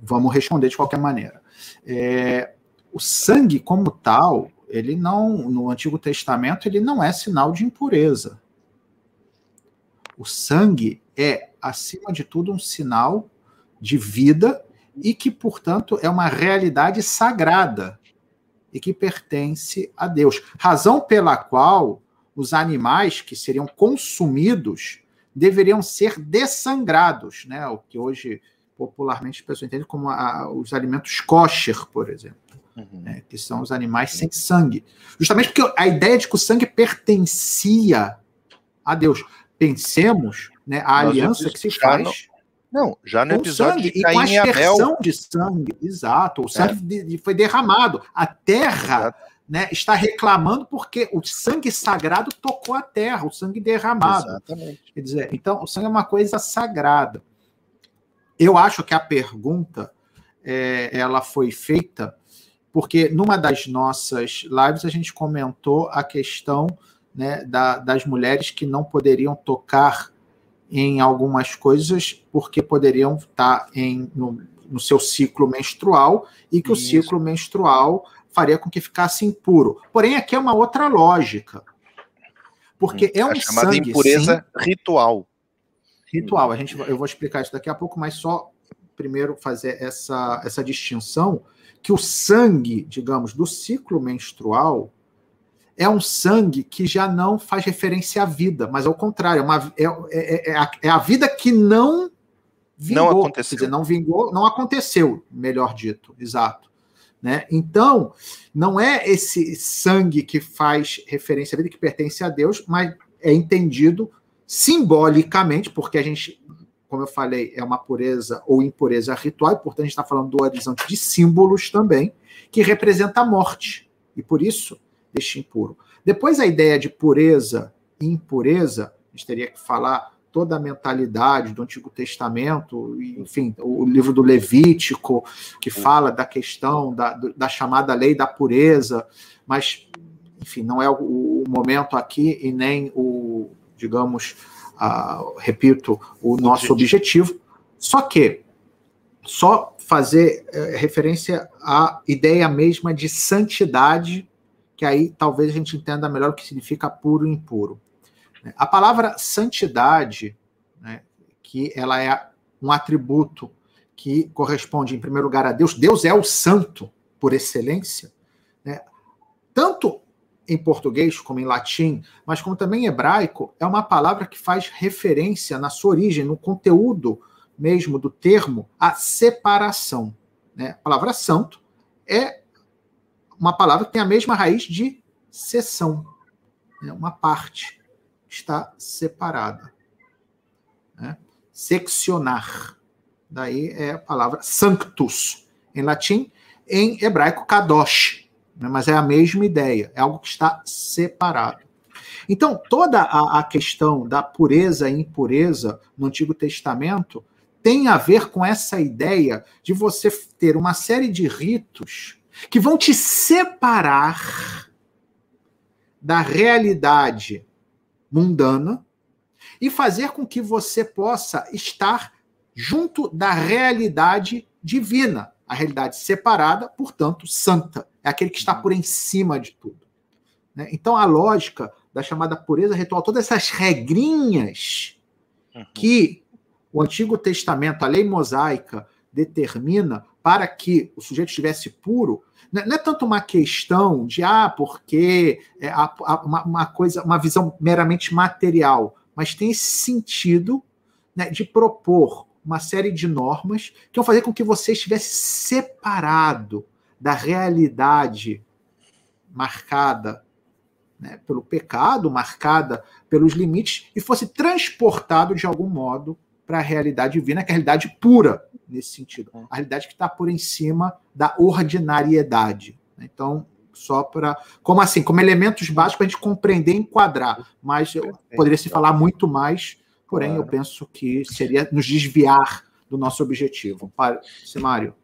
vamos responder de qualquer maneira. É, o sangue como tal, ele não, no Antigo Testamento, ele não é sinal de impureza. O sangue é, acima de tudo, um sinal de vida e que, portanto, é uma realidade sagrada e que pertence a Deus. Razão pela qual os animais que seriam consumidos deveriam ser dessangrados, né? O que hoje popularmente as pessoas entendem como a, os alimentos kosher, por exemplo uhum. né, que são os animais sem sangue. Justamente porque a ideia de que o sangue pertencia a Deus. pensemos né, a Nós aliança que se faz. No, não, já no episódio sangue, de Caim e com a exceção de sangue, exato. O sangue é. foi derramado. A terra né, está reclamando porque o sangue sagrado tocou a terra, o sangue derramado. Exatamente. Quer dizer, então, o sangue é uma coisa sagrada. Eu acho que a pergunta é, ela foi feita porque numa das nossas lives a gente comentou a questão né, da, das mulheres que não poderiam tocar em algumas coisas porque poderiam estar em, no, no seu ciclo menstrual e que Isso. o ciclo menstrual faria com que ficasse impuro. Porém, aqui é uma outra lógica. Porque hum, é um chamada sangue, impureza sim, ritual. Ritual. A gente, eu vou explicar isso daqui a pouco, mas só primeiro fazer essa, essa distinção que o sangue, digamos, do ciclo menstrual é um sangue que já não faz referência à vida, mas ao contrário, é, uma, é, é, é, a, é a, vida que não vingou. Não aconteceu. Dizer, não vingou, não aconteceu, melhor dito, exato. Né? Então, não é esse sangue que faz referência à vida, que pertence a Deus, mas é entendido simbolicamente, porque a gente, como eu falei, é uma pureza ou impureza ritual, e portanto a gente está falando do horizonte de símbolos também, que representa a morte. E por isso deste impuro. Depois, a ideia de pureza e impureza, a gente teria que falar toda a mentalidade do Antigo Testamento, enfim, o livro do Levítico, que fala da questão da, da chamada lei da pureza, mas, enfim, não é o, o momento aqui e nem o, digamos, repito, o nosso objetivo. Só que, só fazer é, referência à ideia mesma de santidade que aí talvez a gente entenda melhor o que significa puro e impuro. A palavra santidade, né, que ela é um atributo que corresponde, em primeiro lugar, a Deus. Deus é o santo por excelência. Né? Tanto em português como em latim, mas como também em hebraico, é uma palavra que faz referência na sua origem, no conteúdo mesmo do termo, a separação. Né? A palavra santo é uma palavra que tem a mesma raiz de seção, né? uma parte está separada. Né? Seccionar. Daí é a palavra sanctus, em latim, em hebraico, kadosh. Né? Mas é a mesma ideia, é algo que está separado. Então, toda a, a questão da pureza e impureza no Antigo Testamento tem a ver com essa ideia de você ter uma série de ritos que vão te separar da realidade mundana e fazer com que você possa estar junto da realidade divina, a realidade separada, portanto, santa. É aquele que está por em cima de tudo. Né? Então, a lógica da chamada pureza ritual, todas essas regrinhas uhum. que o Antigo Testamento, a lei mosaica, determina para que o sujeito estivesse puro, é, não é tanto uma questão de ah, porque é uma, uma coisa, uma visão meramente material, mas tem esse sentido né, de propor uma série de normas que vão fazer com que você estivesse separado da realidade marcada né, pelo pecado, marcada pelos limites, e fosse transportado de algum modo para a realidade divina, que é a realidade pura nesse sentido. É. A realidade que está por em cima da ordinariedade. Então, só para. Como assim? Como elementos básicos para a gente compreender e enquadrar. Mas eu, poderia se falar muito mais, porém, claro. eu penso que seria nos desviar do nosso objetivo. Simário.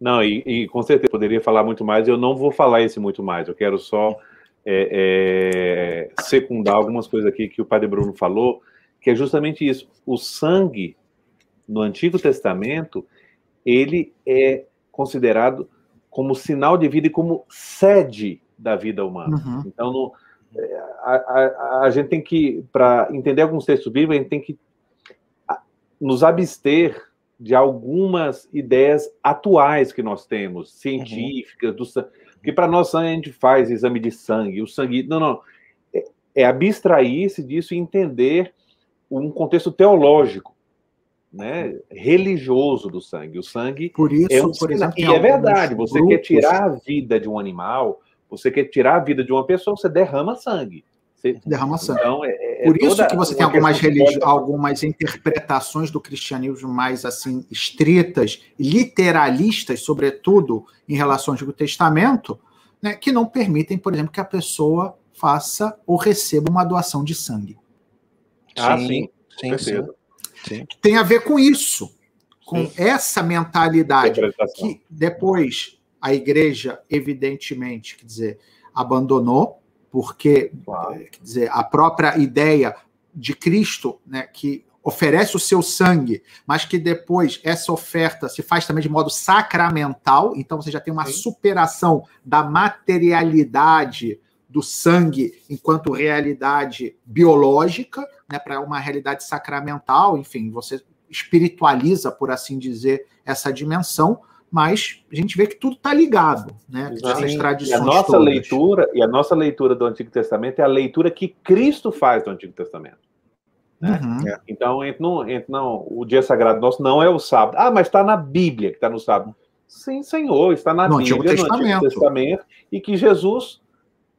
Não, e, e, com certeza poderia falar muito mais, eu não vou falar esse muito mais, eu quero só é, é, secundar algumas coisas aqui que o Padre Bruno falou, que é justamente isso. O sangue no Antigo Testamento, ele é considerado como sinal de vida e como sede da vida humana. Uhum. Então, no, é, a, a, a, gente tem que, para entender alguns textos bíblicos, a gente tem que nos abster de algumas ideias atuais que nós temos, científicas, uhum. do sangue. Porque para nós a gente faz exame de sangue, o sangue. Não, não. É, é abstrair-se disso e entender um contexto teológico, né, religioso do sangue. O sangue por isso, é um por exemplo, e é verdade. Você grupos... quer tirar a vida de um animal, você quer tirar a vida de uma pessoa, você derrama sangue. Você... Derrama sangue. Então é, é, Por isso que você tem algumas, religi... algumas interpretações do cristianismo mais assim estritas, literalistas, sobretudo em relação ao Antigo Testamento, né, que não permitem, por exemplo, que a pessoa faça ou receba uma doação de sangue. Ah, sim, sim, sim. sim. Tem a ver com isso, com sim. essa mentalidade que depois a igreja, evidentemente, quer dizer, abandonou, porque quer dizer, a própria ideia de Cristo, né, que oferece o seu sangue, mas que depois essa oferta se faz também de modo sacramental, então você já tem uma Sim. superação da materialidade do sangue enquanto realidade biológica, né, para uma realidade sacramental, enfim, você espiritualiza, por assim dizer, essa dimensão, mas a gente vê que tudo está ligado, né? As tradições e a nossa todas. leitura e a nossa leitura do Antigo Testamento é a leitura que Cristo faz do Antigo Testamento. Né? Uhum. É. Então, entre não, entre não, o dia sagrado nosso não é o sábado. Ah, mas está na Bíblia que está no sábado. Sim, Senhor, está na no Bíblia, Antigo no Antigo Testamento, e que Jesus,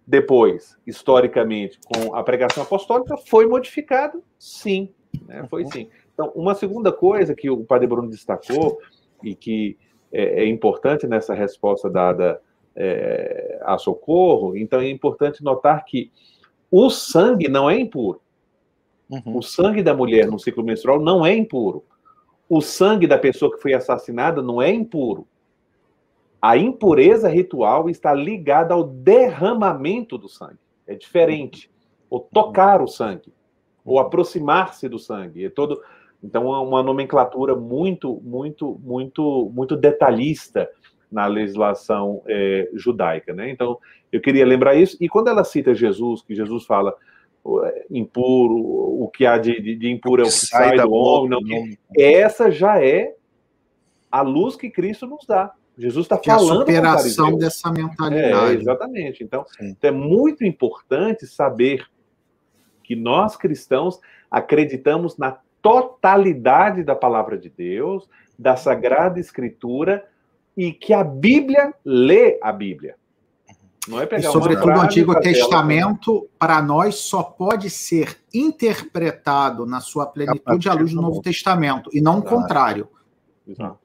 depois, historicamente, com a pregação apostólica, foi modificado, sim. Né? Foi uhum. sim. Então, uma segunda coisa que o Padre Bruno destacou, e que é, é importante nessa resposta dada é, a socorro, então é importante notar que o sangue não é impuro. Uhum. O sangue da mulher no ciclo menstrual não é impuro. O sangue da pessoa que foi assassinada não é impuro. A impureza ritual está ligada ao derramamento do sangue. É diferente. Ou tocar o sangue, ou aproximar-se do sangue. É todo então, é uma nomenclatura muito, muito, muito, muito detalhista na legislação é, judaica, né? Então, eu queria lembrar isso. E quando ela cita Jesus, que Jesus fala é, impuro, o que há de, de, de impuro é o que sai, do homem, não, que, essa já é a luz que Cristo nos dá. Jesus está falando. É a superação dessa mentalidade. É, exatamente. Então, então, é muito importante saber que nós cristãos acreditamos na totalidade da palavra de Deus, da Sagrada Escritura, e que a Bíblia lê a Bíblia. Não é pegar e, sobretudo, o Antigo Testamento, para nós, só pode ser interpretado na sua plenitude à luz do Novo Testamento, e não o contrário. Exato.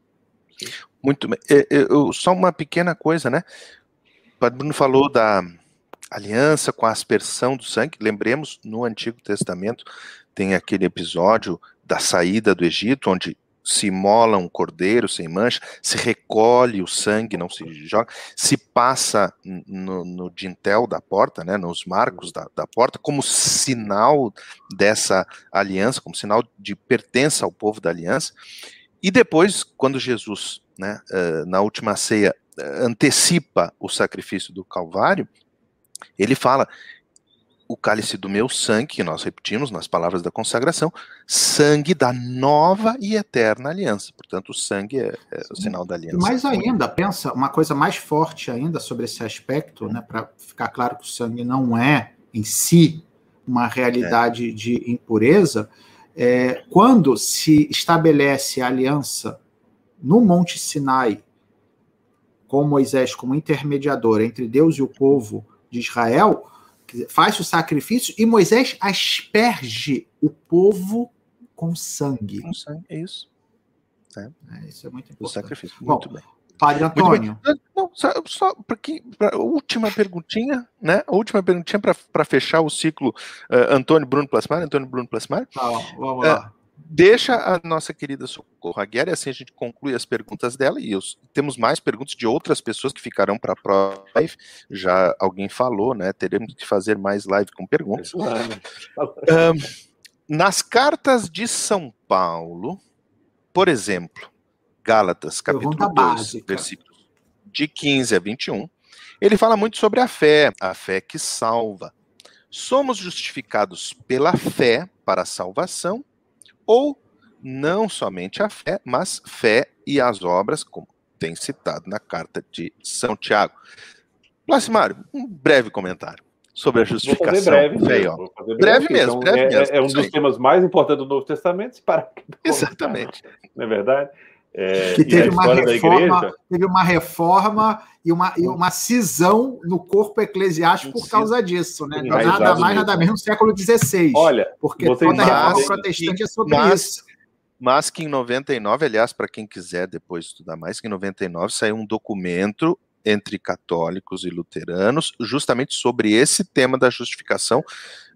Muito bem. É, é, só uma pequena coisa, né? O Padre Bruno falou da aliança com a aspersão do sangue. Lembremos, no Antigo Testamento, tem aquele episódio da saída do Egito, onde se imola um cordeiro sem mancha, se recolhe o sangue, não se joga, se passa no, no dintel da porta, né, nos marcos da, da, porta, como sinal dessa aliança, como sinal de pertença ao povo da aliança. E depois, quando Jesus, né, eh, na última ceia, eh, antecipa o sacrifício do Calvário, ele fala o cálice do meu sangue, que nós repetimos nas palavras da consagração, sangue da nova e eterna aliança. Portanto, o sangue é, é o sinal da aliança. Mais ainda, pensa, uma coisa mais forte ainda sobre esse aspecto, né, para ficar claro que o sangue não é em si uma realidade é. de impureza, é, quando se estabelece a aliança no Monte Sinai com Moisés como intermediador entre Deus e o povo de Israel, faz o sacrifício e Moisés asperge o povo com sangue. Com sangue, é isso. É. É, isso é muito importante. O sacrifício, muito Bom, bem. Padre Antônio. Não, só, só porque a última perguntinha, né? A última perguntinha para fechar o ciclo uh, Antônio Bruno Plasmar, Antônio Bruno Plasmar. Tá, vamos lá. Deixa a nossa querida Socorro Aguiar e assim a gente conclui as perguntas dela e os, temos mais perguntas de outras pessoas que ficarão para a próxima live. Já alguém falou, né? Teremos que fazer mais live com perguntas. Um, nas cartas de São Paulo, por exemplo, Gálatas, capítulo Pergunta 2, básica. versículos de 15 a 21, ele fala muito sobre a fé, a fé que salva. Somos justificados pela fé para a salvação ou não somente a fé, mas fé e as obras, como tem citado na carta de São Tiago. Placimário, um breve comentário sobre a justificação. breve, fé, mesmo, breve, breve mesmo. Breve é, mesmo é, um dos temas mais importantes do Novo Testamento. Para Exatamente. Não é verdade? É, que teve uma, reforma, teve uma reforma e uma, e uma cisão no corpo eclesiástico por causa disso, né? nada mais, nada menos no século XVI. Olha, porque toda a reforma protestante é sobre mas, isso. Mas que em 99, aliás, para quem quiser depois estudar mais, que em 99 saiu um documento entre católicos e luteranos, justamente sobre esse tema da justificação,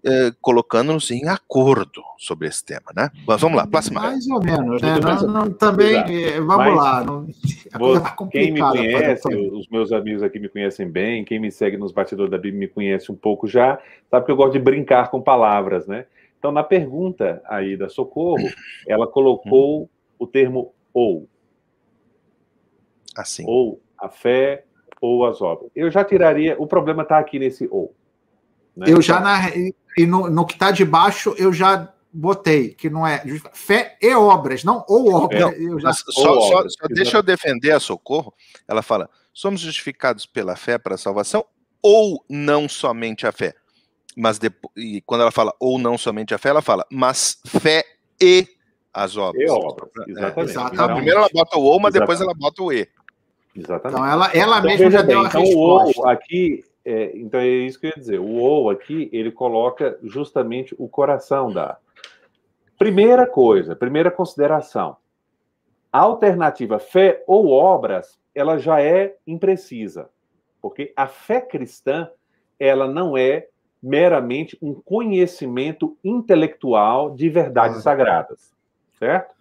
eh, colocando-nos em acordo sobre esse tema, né? Mas vamos lá, próxima. Mais ou menos, né? Não, não, também, eh, vamos Mas, lá. Não, <laughs> tá quem me conhece, os meus amigos aqui me conhecem bem, quem me segue nos bastidores da Bíblia me conhece um pouco já, sabe que eu gosto de brincar com palavras, né? Então, na pergunta aí da Socorro, <coughs> ela colocou o termo ou. Assim. Ou a fé, ou as obras. Eu já tiraria. O problema está aqui nesse ou. Né? Eu já na, e no, no que está de baixo eu já botei que não é fé e obras, não ou obras. Não, já... só, ou só, obras, só deixa eu defender a Socorro. Ela fala: somos justificados pela fé para a salvação ou não somente a fé. Mas depois, e quando ela fala ou não somente a fé, ela fala mas fé e as obras. E obras, exatamente. É, exatamente. Então, primeiro ela bota o ou, mas exatamente. depois ela bota o e. Exatamente. Então ela, ela então, mesma já bem, deu a então, resposta. O aqui, é, então é isso que eu ia dizer. O ou aqui, ele coloca justamente o coração da. Primeira coisa, primeira consideração. A alternativa fé ou obras, ela já é imprecisa. Porque a fé cristã, ela não é meramente um conhecimento intelectual de verdades ah. sagradas, certo?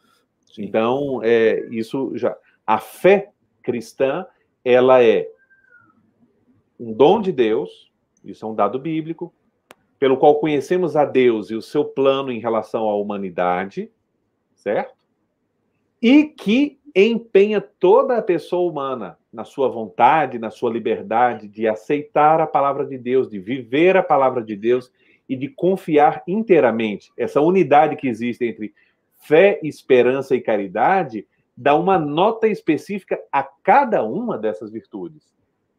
Sim. Então, é, isso já. A fé cristã, ela é um dom de Deus, isso é um dado bíblico, pelo qual conhecemos a Deus e o seu plano em relação à humanidade, certo? E que empenha toda a pessoa humana na sua vontade, na sua liberdade de aceitar a palavra de Deus, de viver a palavra de Deus e de confiar inteiramente. Essa unidade que existe entre fé, esperança e caridade dá uma nota específica a cada uma dessas virtudes.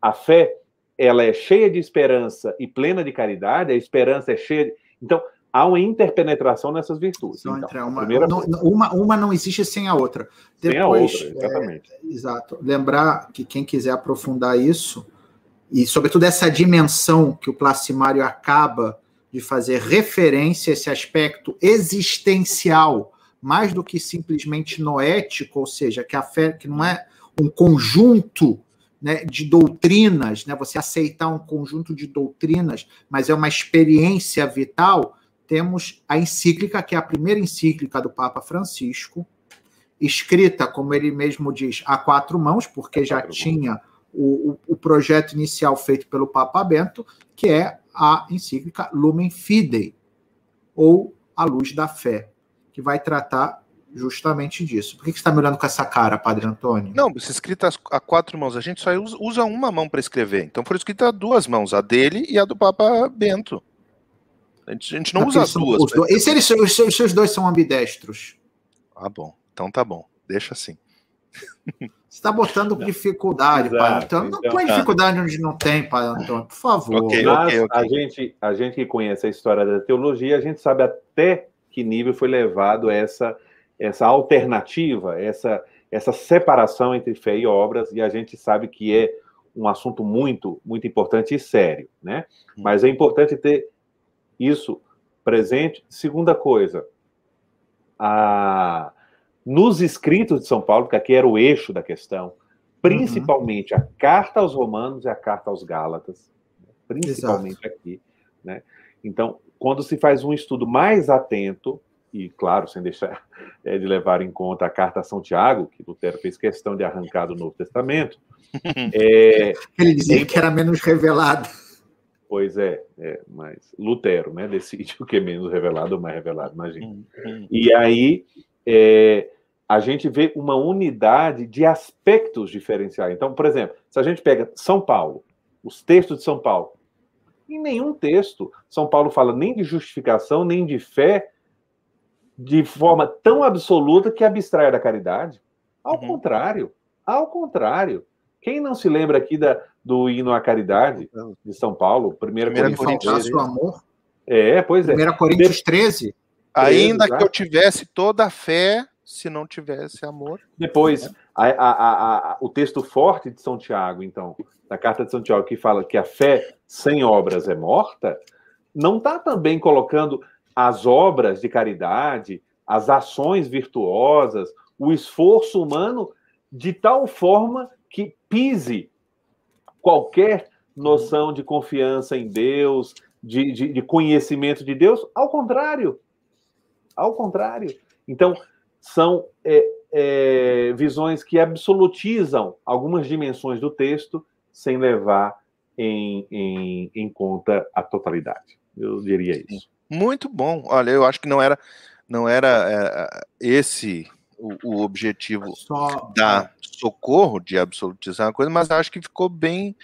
A fé, ela é cheia de esperança e plena de caridade, a esperança é cheia de... Então, há uma interpenetração nessas virtudes. Então, uma, primeira... não, uma, uma não existe sem a outra. Depois, sem a outra, exatamente. É, exato. Lembrar que quem quiser aprofundar isso, e sobretudo essa dimensão que o Placimário acaba de fazer referência a esse aspecto existencial mais do que simplesmente noético, ou seja, que a fé que não é um conjunto né, de doutrinas, né, você aceitar um conjunto de doutrinas, mas é uma experiência vital, temos a encíclica, que é a primeira encíclica do Papa Francisco, escrita, como ele mesmo diz, a quatro mãos, porque já tinha o, o, projeto inicial feito pelo Papa Bento, que é a encíclica Lumen Fidei, ou A Luz da Fé que vai tratar justamente disso. Por que, você está me olhando com essa cara, Padre Antônio? Não, se escrita a quatro mãos, a gente só usa uma mão para escrever. Então foi escrita duas mãos, a dele e a do Papa Bento. A gente, a gente não usa as duas. Os dois. E se eles, os, os seus dois são ambidestros? Ah, bom. Então tá bom. Deixa assim. <laughs> Você está botando dificuldade, Exato, Padre Antônio. Não então, põe tá. dificuldade onde não tem, Padre Antônio, por favor. Okay, okay, okay. A, gente, a gente que conhece a história da teologia, a gente sabe até que nível foi levado essa, essa alternativa, essa, essa separação entre fé e obras, e a gente sabe que é um assunto muito, muito importante e sério, né? Hum. Mas é importante ter isso presente. Segunda coisa, a, nos escritos de São Paulo, que aqui era o eixo da questão, principalmente uhum. a carta aos Romanos e a carta aos Gálatas, principalmente Exato. aqui, né? Então, quando se faz um estudo mais atento, e claro, sem deixar é, <laughs> de levar em conta a carta a São Tiago, que Lutero fez questão de arrancar do Novo Testamento. É, <laughs> Ele dizia que era menos revelado. Pois é, é, mas Lutero né, decide <laughs> o que é menos revelado ou mais revelado, imagina. Hum, hum. E aí é, a gente vê uma unidade de aspectos diferenciais. Então, por exemplo, se a gente pega São Paulo, os textos de São Paulo, em nenhum texto São Paulo fala nem de justificação, nem de fé, de forma tão absoluta que abstrai da caridade. Ao uhum. contrário, ao contrário. Quem não se lembra aqui da, do hino à caridade de São Paulo? Primeira, Primeira Coríntios o amor. É, pois é. Primeira Coríntios 13. Ainda que eu tivesse toda a fé se não tivesse amor. Depois, né? A, a, a, o texto forte de São Tiago, então, da carta de São Tiago, que fala que a fé sem obras é morta, não está também colocando as obras de caridade, as ações virtuosas, o esforço humano de tal forma que pise qualquer noção de confiança em Deus, de, de, de conhecimento de Deus. Ao contrário. Ao contrário. Então, são é, é, visões que absolutizam algumas dimensões do texto sem levar em, em, em conta a totalidade. Eu diria isso. Muito bom. Olha, eu acho que não era, não era é, esse o, o objetivo Só... da socorro de absolutizar a coisa, mas acho que ficou bem.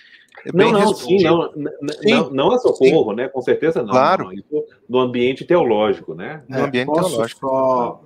bem não, não, sim, não, sim. não, não é socorro, sim. né? Com certeza não. Claro. Não, isso no ambiente teológico, né? No é, ambiente teológico. Só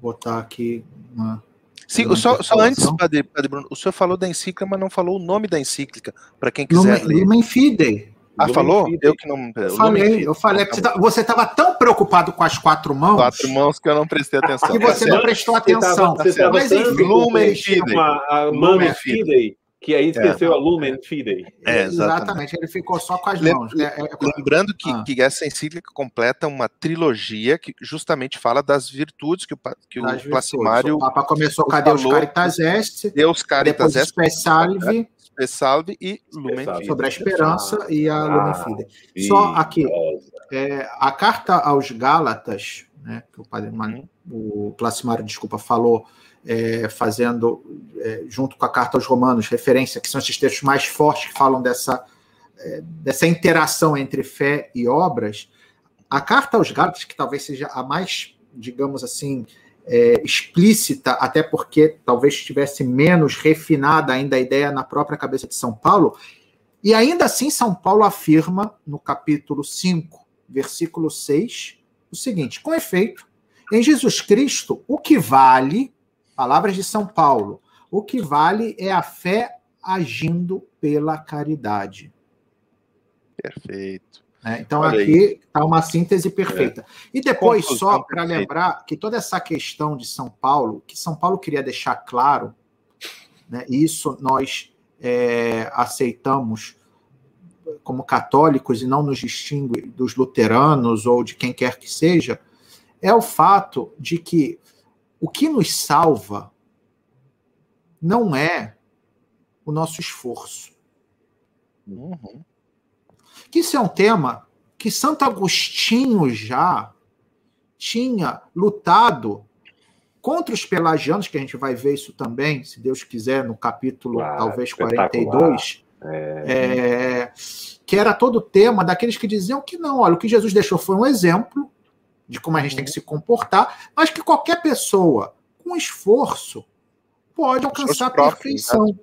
botar aqui uma. Sim, só, só antes, Padre, Padre Bruno, o senhor falou da encíclica, mas não falou o nome da encíclica, para quem quiser Lumen, ler. Lumen Fidei. Ah, falou? Eu que não. Eu falei, eu falei que você estava tão preocupado com as quatro mãos. Quatro mãos que eu não prestei atenção. Que você não prestou atenção. Você tava, você Mas enfim, Lumen Fidei. A Lumen Fidei que aí esqueceu é. a Lumen Fidei. É, exatamente. exatamente. ele ficou só com as mãos. É, é, lembrando que, ah. que essa encíclica completa uma trilogia que justamente fala das virtudes que o, que o Placimário. O Papa começou com a Deus Caritas Est, Deus Caritas Est, Salve, Salve e Lumen Fidei. Sobre a esperança e a Lumen ah, Fidei. Só aqui, é, a carta aos Gálatas, né, que o padre uhum. o Placimário, desculpa, falou é, fazendo, é, junto com a carta aos Romanos, referência, que são esses textos mais fortes que falam dessa, é, dessa interação entre fé e obras. A carta aos Gálatas, que talvez seja a mais, digamos assim, é, explícita, até porque talvez estivesse menos refinada ainda a ideia na própria cabeça de São Paulo, e ainda assim São Paulo afirma no capítulo 5, versículo 6, o seguinte: com efeito, em Jesus Cristo, o que vale Palavras de São Paulo. O que vale é a fé agindo pela caridade. Perfeito. É, então Olha aqui está uma síntese perfeita. É. E depois, Conclusão só para lembrar que toda essa questão de São Paulo, que São Paulo queria deixar claro, né, isso nós é, aceitamos como católicos e não nos distingue dos luteranos ou de quem quer que seja, é o fato de que o que nos salva não é o nosso esforço. Uhum. Que isso é um tema que Santo Agostinho já tinha lutado contra os pelagianos, que a gente vai ver isso também, se Deus quiser, no capítulo ah, talvez 42, é... É, que era todo o tema daqueles que diziam que não, olha, o que Jesus deixou foi um exemplo, de como a gente tem que se comportar, mas que qualquer pessoa com esforço pode alcançar a perfeição. Né?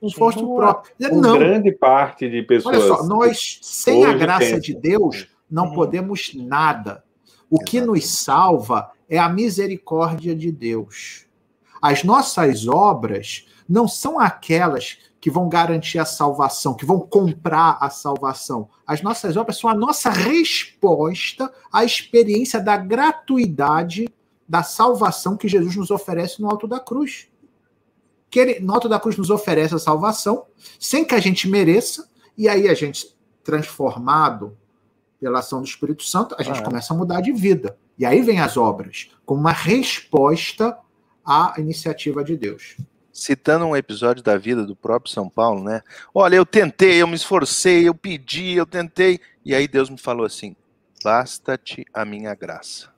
Um esforço próprio. Não. grande parte de pessoas. Olha só, nós, sem a graça de Deus, não hum. podemos nada. O Exatamente. que nos salva é a misericórdia de Deus. As nossas obras não são aquelas que vão garantir a salvação, que vão comprar a salvação. As nossas obras são a nossa resposta à experiência da gratuidade da salvação que Jesus nos oferece no alto da cruz. Que ele, no alto da cruz, nos oferece a salvação, sem que a gente mereça, e aí a gente, transformado pela ação do Espírito Santo, a gente ah, é. começa a mudar de vida. E aí vem as obras, como uma resposta à iniciativa de Deus citando um episódio da vida do próprio São Paulo, né? Olha, eu tentei, eu me esforcei, eu pedi, eu tentei, e aí Deus me falou assim: basta-te a minha graça.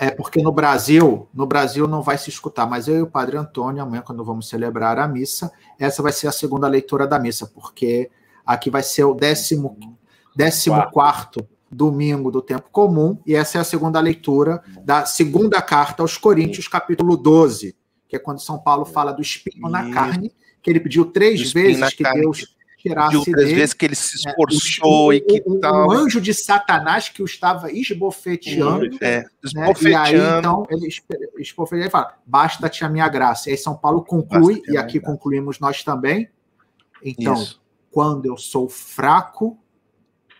É porque no Brasil, no Brasil não vai se escutar, mas eu e o Padre Antônio, amanhã, quando vamos celebrar a missa, essa vai ser a segunda leitura da missa, porque aqui vai ser o décimo, décimo quarto. quarto domingo do tempo comum, e essa é a segunda leitura da segunda carta aos Coríntios, capítulo 12 que é quando São Paulo fala do espinho na carne, que ele pediu três vezes que carne, Deus tirasse pediu três vezes que ele se é, esforçou é, e que o, tal. O anjo de Satanás que o estava esbofeteando. É, esbofeteando. Né? E aí, então, ele esbofeteia e fala: basta-te a minha graça. E aí São Paulo conclui, e aqui concluímos nós também. Então, Isso. quando eu sou fraco,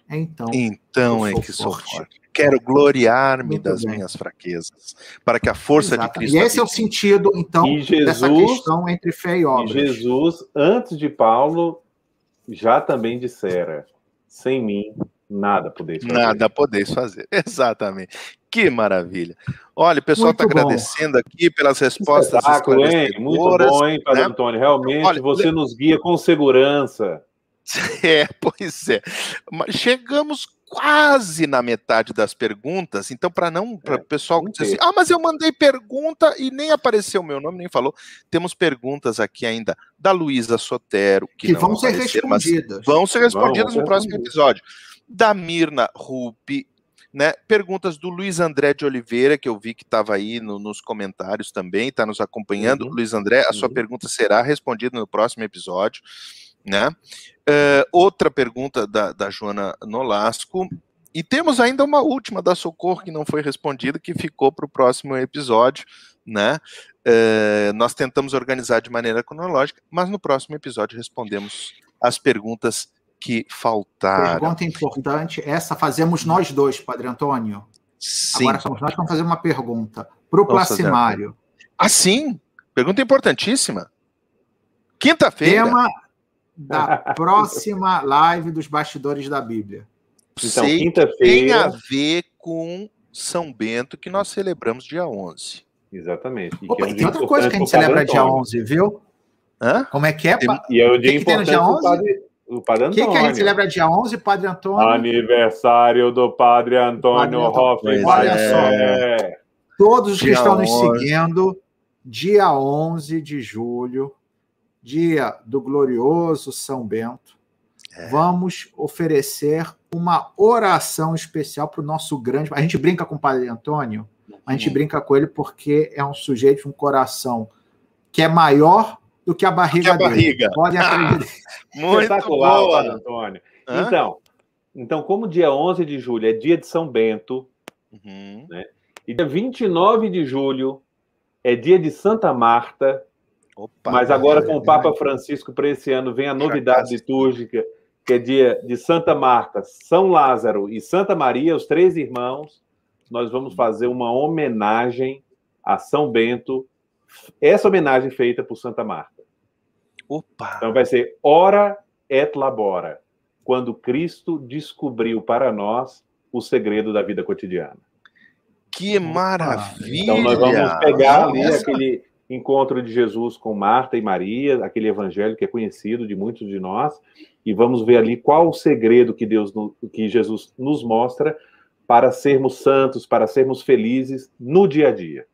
então. Então é que forte. sou forte. Quero gloriar-me das bem. minhas fraquezas, para que a força Exato. de Cristo. E esse é o sentido, então, Jesus, dessa questão entre fé e obras. E Jesus, antes de Paulo, já também dissera: sem mim nada podeis fazer. Nada podeis fazer, <laughs> exatamente. Que maravilha. Olha, o pessoal está agradecendo aqui pelas respostas. Hein? Muito bom, hein, Padre né? Antônio? Realmente Olha, você nos guia com segurança. <laughs> É, pois é. Chegamos quase na metade das perguntas, então para não para o é, pessoal dizer assim, ah, mas eu mandei pergunta e nem apareceu o meu nome, nem falou. Temos perguntas aqui ainda da Luísa Sotero que, que vão ser respondidas. Vão ser respondidas vão, no próximo episódio. Da Mirna Rupi, né? Perguntas do Luiz André de Oliveira, que eu vi que estava aí no, nos comentários também, está nos acompanhando. Uhum. Luiz André, a sua uhum. pergunta será respondida no próximo episódio. Né? Uh, outra pergunta da, da Joana Nolasco. E temos ainda uma última da Socorro que não foi respondida, que ficou para o próximo episódio. Né? Uh, nós tentamos organizar de maneira cronológica, mas no próximo episódio respondemos as perguntas que faltaram. Pergunta importante, essa fazemos nós dois, Padre Antônio. Sim. Agora somos nós que vamos fazer uma pergunta para o Placimário. Ah, sim? Pergunta importantíssima. Quinta-feira. Tema da próxima live dos bastidores da Bíblia. Então, quinta-feira. Tem a ver com São Bento, que nós celebramos dia 11. Exatamente. E Opa, é um tem outra coisa que a gente celebra dia 11, viu? Hã? Como é que é? E é o dia que importante dia 11? O Padre Antônio. O que, que, a gente celebra dia 11, Padre Antônio? Aniversário do Padre Antônio Hoffman. Olha é. só. Todos os dia que estão 11. nos seguindo, dia 11 de julho, dia do glorioso São Bento, é. vamos oferecer uma oração especial para o nosso grande. A gente brinca com o Padre Antônio, a gente uhum. brinca com ele porque é um sujeito, um coração que é maior do que a barriga, que a barriga. dele. Podem <laughs> acreditar. Muito Espetacular, boa. Antônio. Então, então, como dia 11 de julho é dia de São Bento, uhum. né? e dia 29 de julho é dia de Santa Marta, Opa, mas agora com o Papa Francisco para esse ano vem a novidade litúrgica, que é dia de Santa Marta, São Lázaro e Santa Maria, os três irmãos. Nós vamos fazer uma homenagem a São Bento, essa homenagem feita por Santa Marta. Opa! Então vai ser Ora et Labora, quando Cristo descobriu para nós o segredo da vida cotidiana. Que maravilha! Então nós vamos pegar ali Essa... aquele encontro de Jesus com Marta e Maria, aquele evangelho que é conhecido de muitos de nós, e vamos ver ali qual o segredo que Deus, que Jesus nos mostra para sermos santos, para sermos felizes no dia a dia.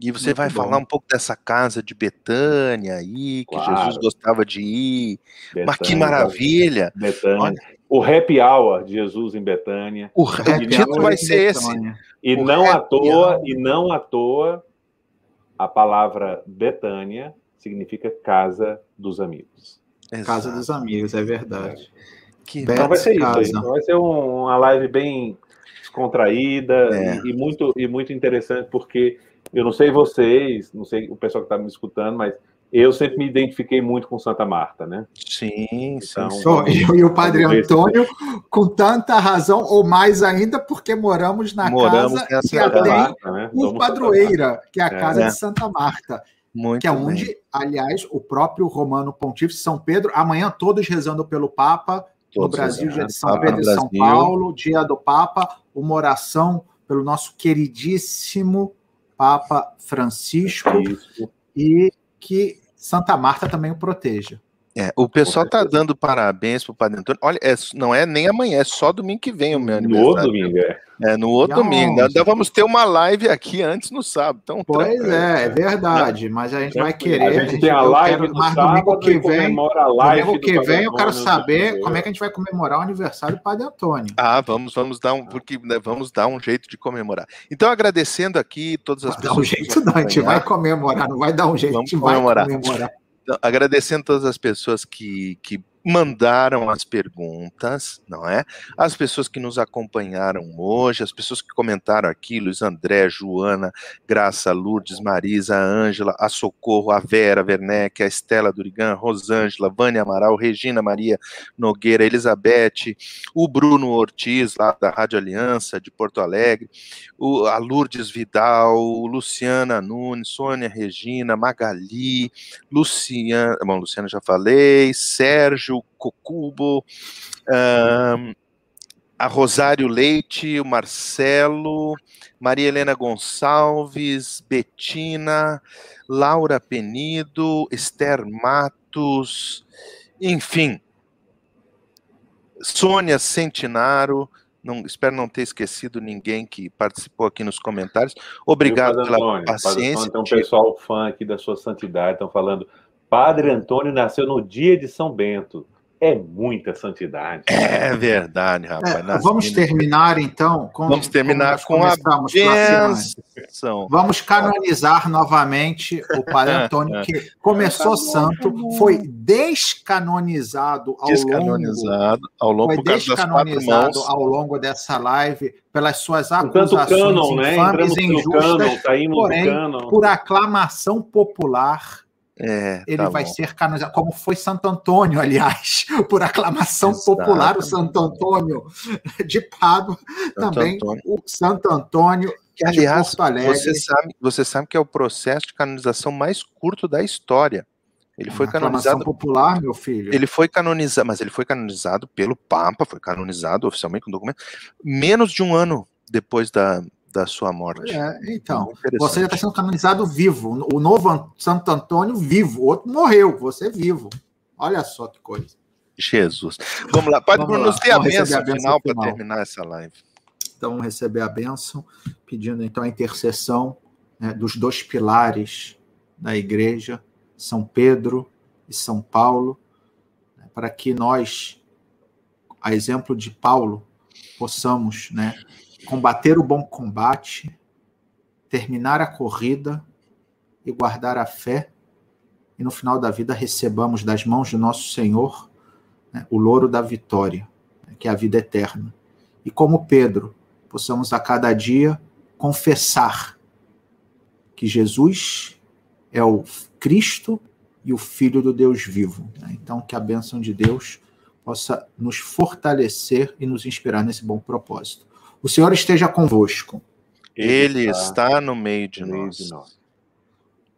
E você Muito vai bom. falar um pouco dessa casa de Betânia aí, que claro. Jesus gostava de ir. Betânia, Mas que maravilha! Betânia. O happy hour de Jesus em Betânia. O, título vai ser esse. E o não à toa, hour. e não à toa, a palavra Betânia significa casa dos amigos. Exato. Casa dos amigos, é verdade. Que então vai ser casa. isso. Então vai ser um, uma live bem descontraída é. e, e, muito, e muito interessante, porque eu não sei vocês, não sei o pessoal que está me escutando, mas eu sempre me identifiquei muito com Santa Marta, né? Sim, então, sim. E o Padre Antônio, com tanta razão, ou mais ainda, porque moramos na moramos casa que a tem Marta, né? o Padroeira, que é a é. casa é. de Santa Marta. Muito que é onde, bem. aliás, o próprio Romano Pontífice São Pedro, amanhã todos rezando pelo Papa, todos no Brasil, dia de São Papa Pedro e São Paulo, dia do Papa, uma oração pelo nosso queridíssimo Papa Francisco Isso. e que Santa Marta também o proteja. É, o pessoal tá dando parabéns pro Padre Antônio. Olha, é, não é nem amanhã, é só domingo que vem o meu aniversário. No outro domingo, é. É, no outro domingo. Ainda vamos ter uma live aqui antes no sábado. Então, pois é, é verdade. Mas a gente vai querer. A gente, a gente tem a live no mais domingo que vem. domingo que vem eu quero saber como é que a gente vai comemorar o aniversário do Padre Antônio. Ah, vamos, vamos dar um, porque né, vamos dar um jeito de comemorar. Então, agradecendo aqui todas as vai pessoas. Dar um jeito, não, a gente vai comemorar, não vai dar um jeito, vamos a gente comemorar. vai comemorar. Agradecendo todas as pessoas que, que mandaram as perguntas, não é? As pessoas que nos acompanharam hoje, as pessoas que comentaram aqui, Luiz André, Joana, Graça, Lourdes, Marisa, Ângela, a Socorro, a Vera Werneck, a Estela Durigan, Rosângela, Vânia Amaral, Regina Maria Nogueira, Elizabeth, o Bruno Ortiz, lá da Rádio Aliança, de Porto Alegre, o, a Lourdes Vidal, Luciana Nunes, Sônia Regina, Magali, Luciana, bom, Luciana já falei, Sérgio, Sérgio Cocubo, um, a Rosário Leite, o Marcelo, Maria Helena Gonçalves, Betina, Laura Penido, Esther Matos, enfim, Sônia Centinaro, não, espero não ter esquecido ninguém que participou aqui nos comentários. Obrigado pela paciência. Tem um pessoal fã aqui da sua santidade, estão falando Padre Antônio nasceu no dia de São Bento. É muita santidade. É verdade, rapaz. É, vamos terminar então com Vamos terminar com a benção. Vamos canonizar novamente o Padre Antônio que começou <laughs> santo, foi descanonizado ao descanonizado longo, ao longo foi descanonizado ao longo dessa live pelas suas acusações canon, né? infames e injustas, canon, porém, por aclamação popular é, ele tá vai bom. ser canonizado, como foi Santo Antônio, aliás, <laughs> por aclamação Exato. popular, o Santo Antônio de Pádua, também Antônio. o Santo Antônio que, aliás, de Porto Alegre. Você sabe, você sabe que é o processo de canonização mais curto da história. Ele foi canonizado popular, meu filho. Ele foi canonizado, mas ele foi canonizado pelo Papa, foi canonizado oficialmente com documento menos de um ano depois da, da sua morte. É, então, você já está sendo canonizado vivo. O novo Santo Antônio vivo, o outro morreu, você vivo. Olha só que coisa. Jesus. Vamos lá, Padre Bruno, nos dê a benção final para terminar essa live. Então, vamos receber a benção, pedindo então a intercessão né, dos dois pilares da igreja, São Pedro e São Paulo, né, para que nós, a exemplo de Paulo, possamos né, combater o bom combate, terminar a corrida e guardar a fé, e no final da vida recebamos das mãos do nosso Senhor né, o louro da vitória, que é a vida eterna. E como Pedro, possamos a cada dia confessar que Jesus é o Cristo e o Filho do Deus vivo. Né? Então, que a bênção de Deus possa nos fortalecer e nos inspirar nesse bom propósito. O Senhor esteja convosco. Ele está no meio de nós. nós.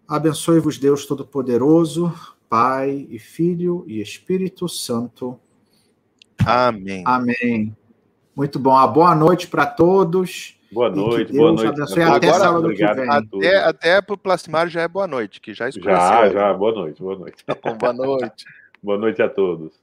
Abençoe-vos, Deus Todo-Poderoso, Pai e Filho e Espírito Santo. Amém. Amém. Muito bom. A boa noite para todos. Boa noite, boa noite. Abençoe até Agora, sábado que vem. Até, até para o Plastimário já é boa noite, que já escureceu. Já, já, boa noite, boa noite. Tá bom, boa noite. <laughs> boa noite a todos.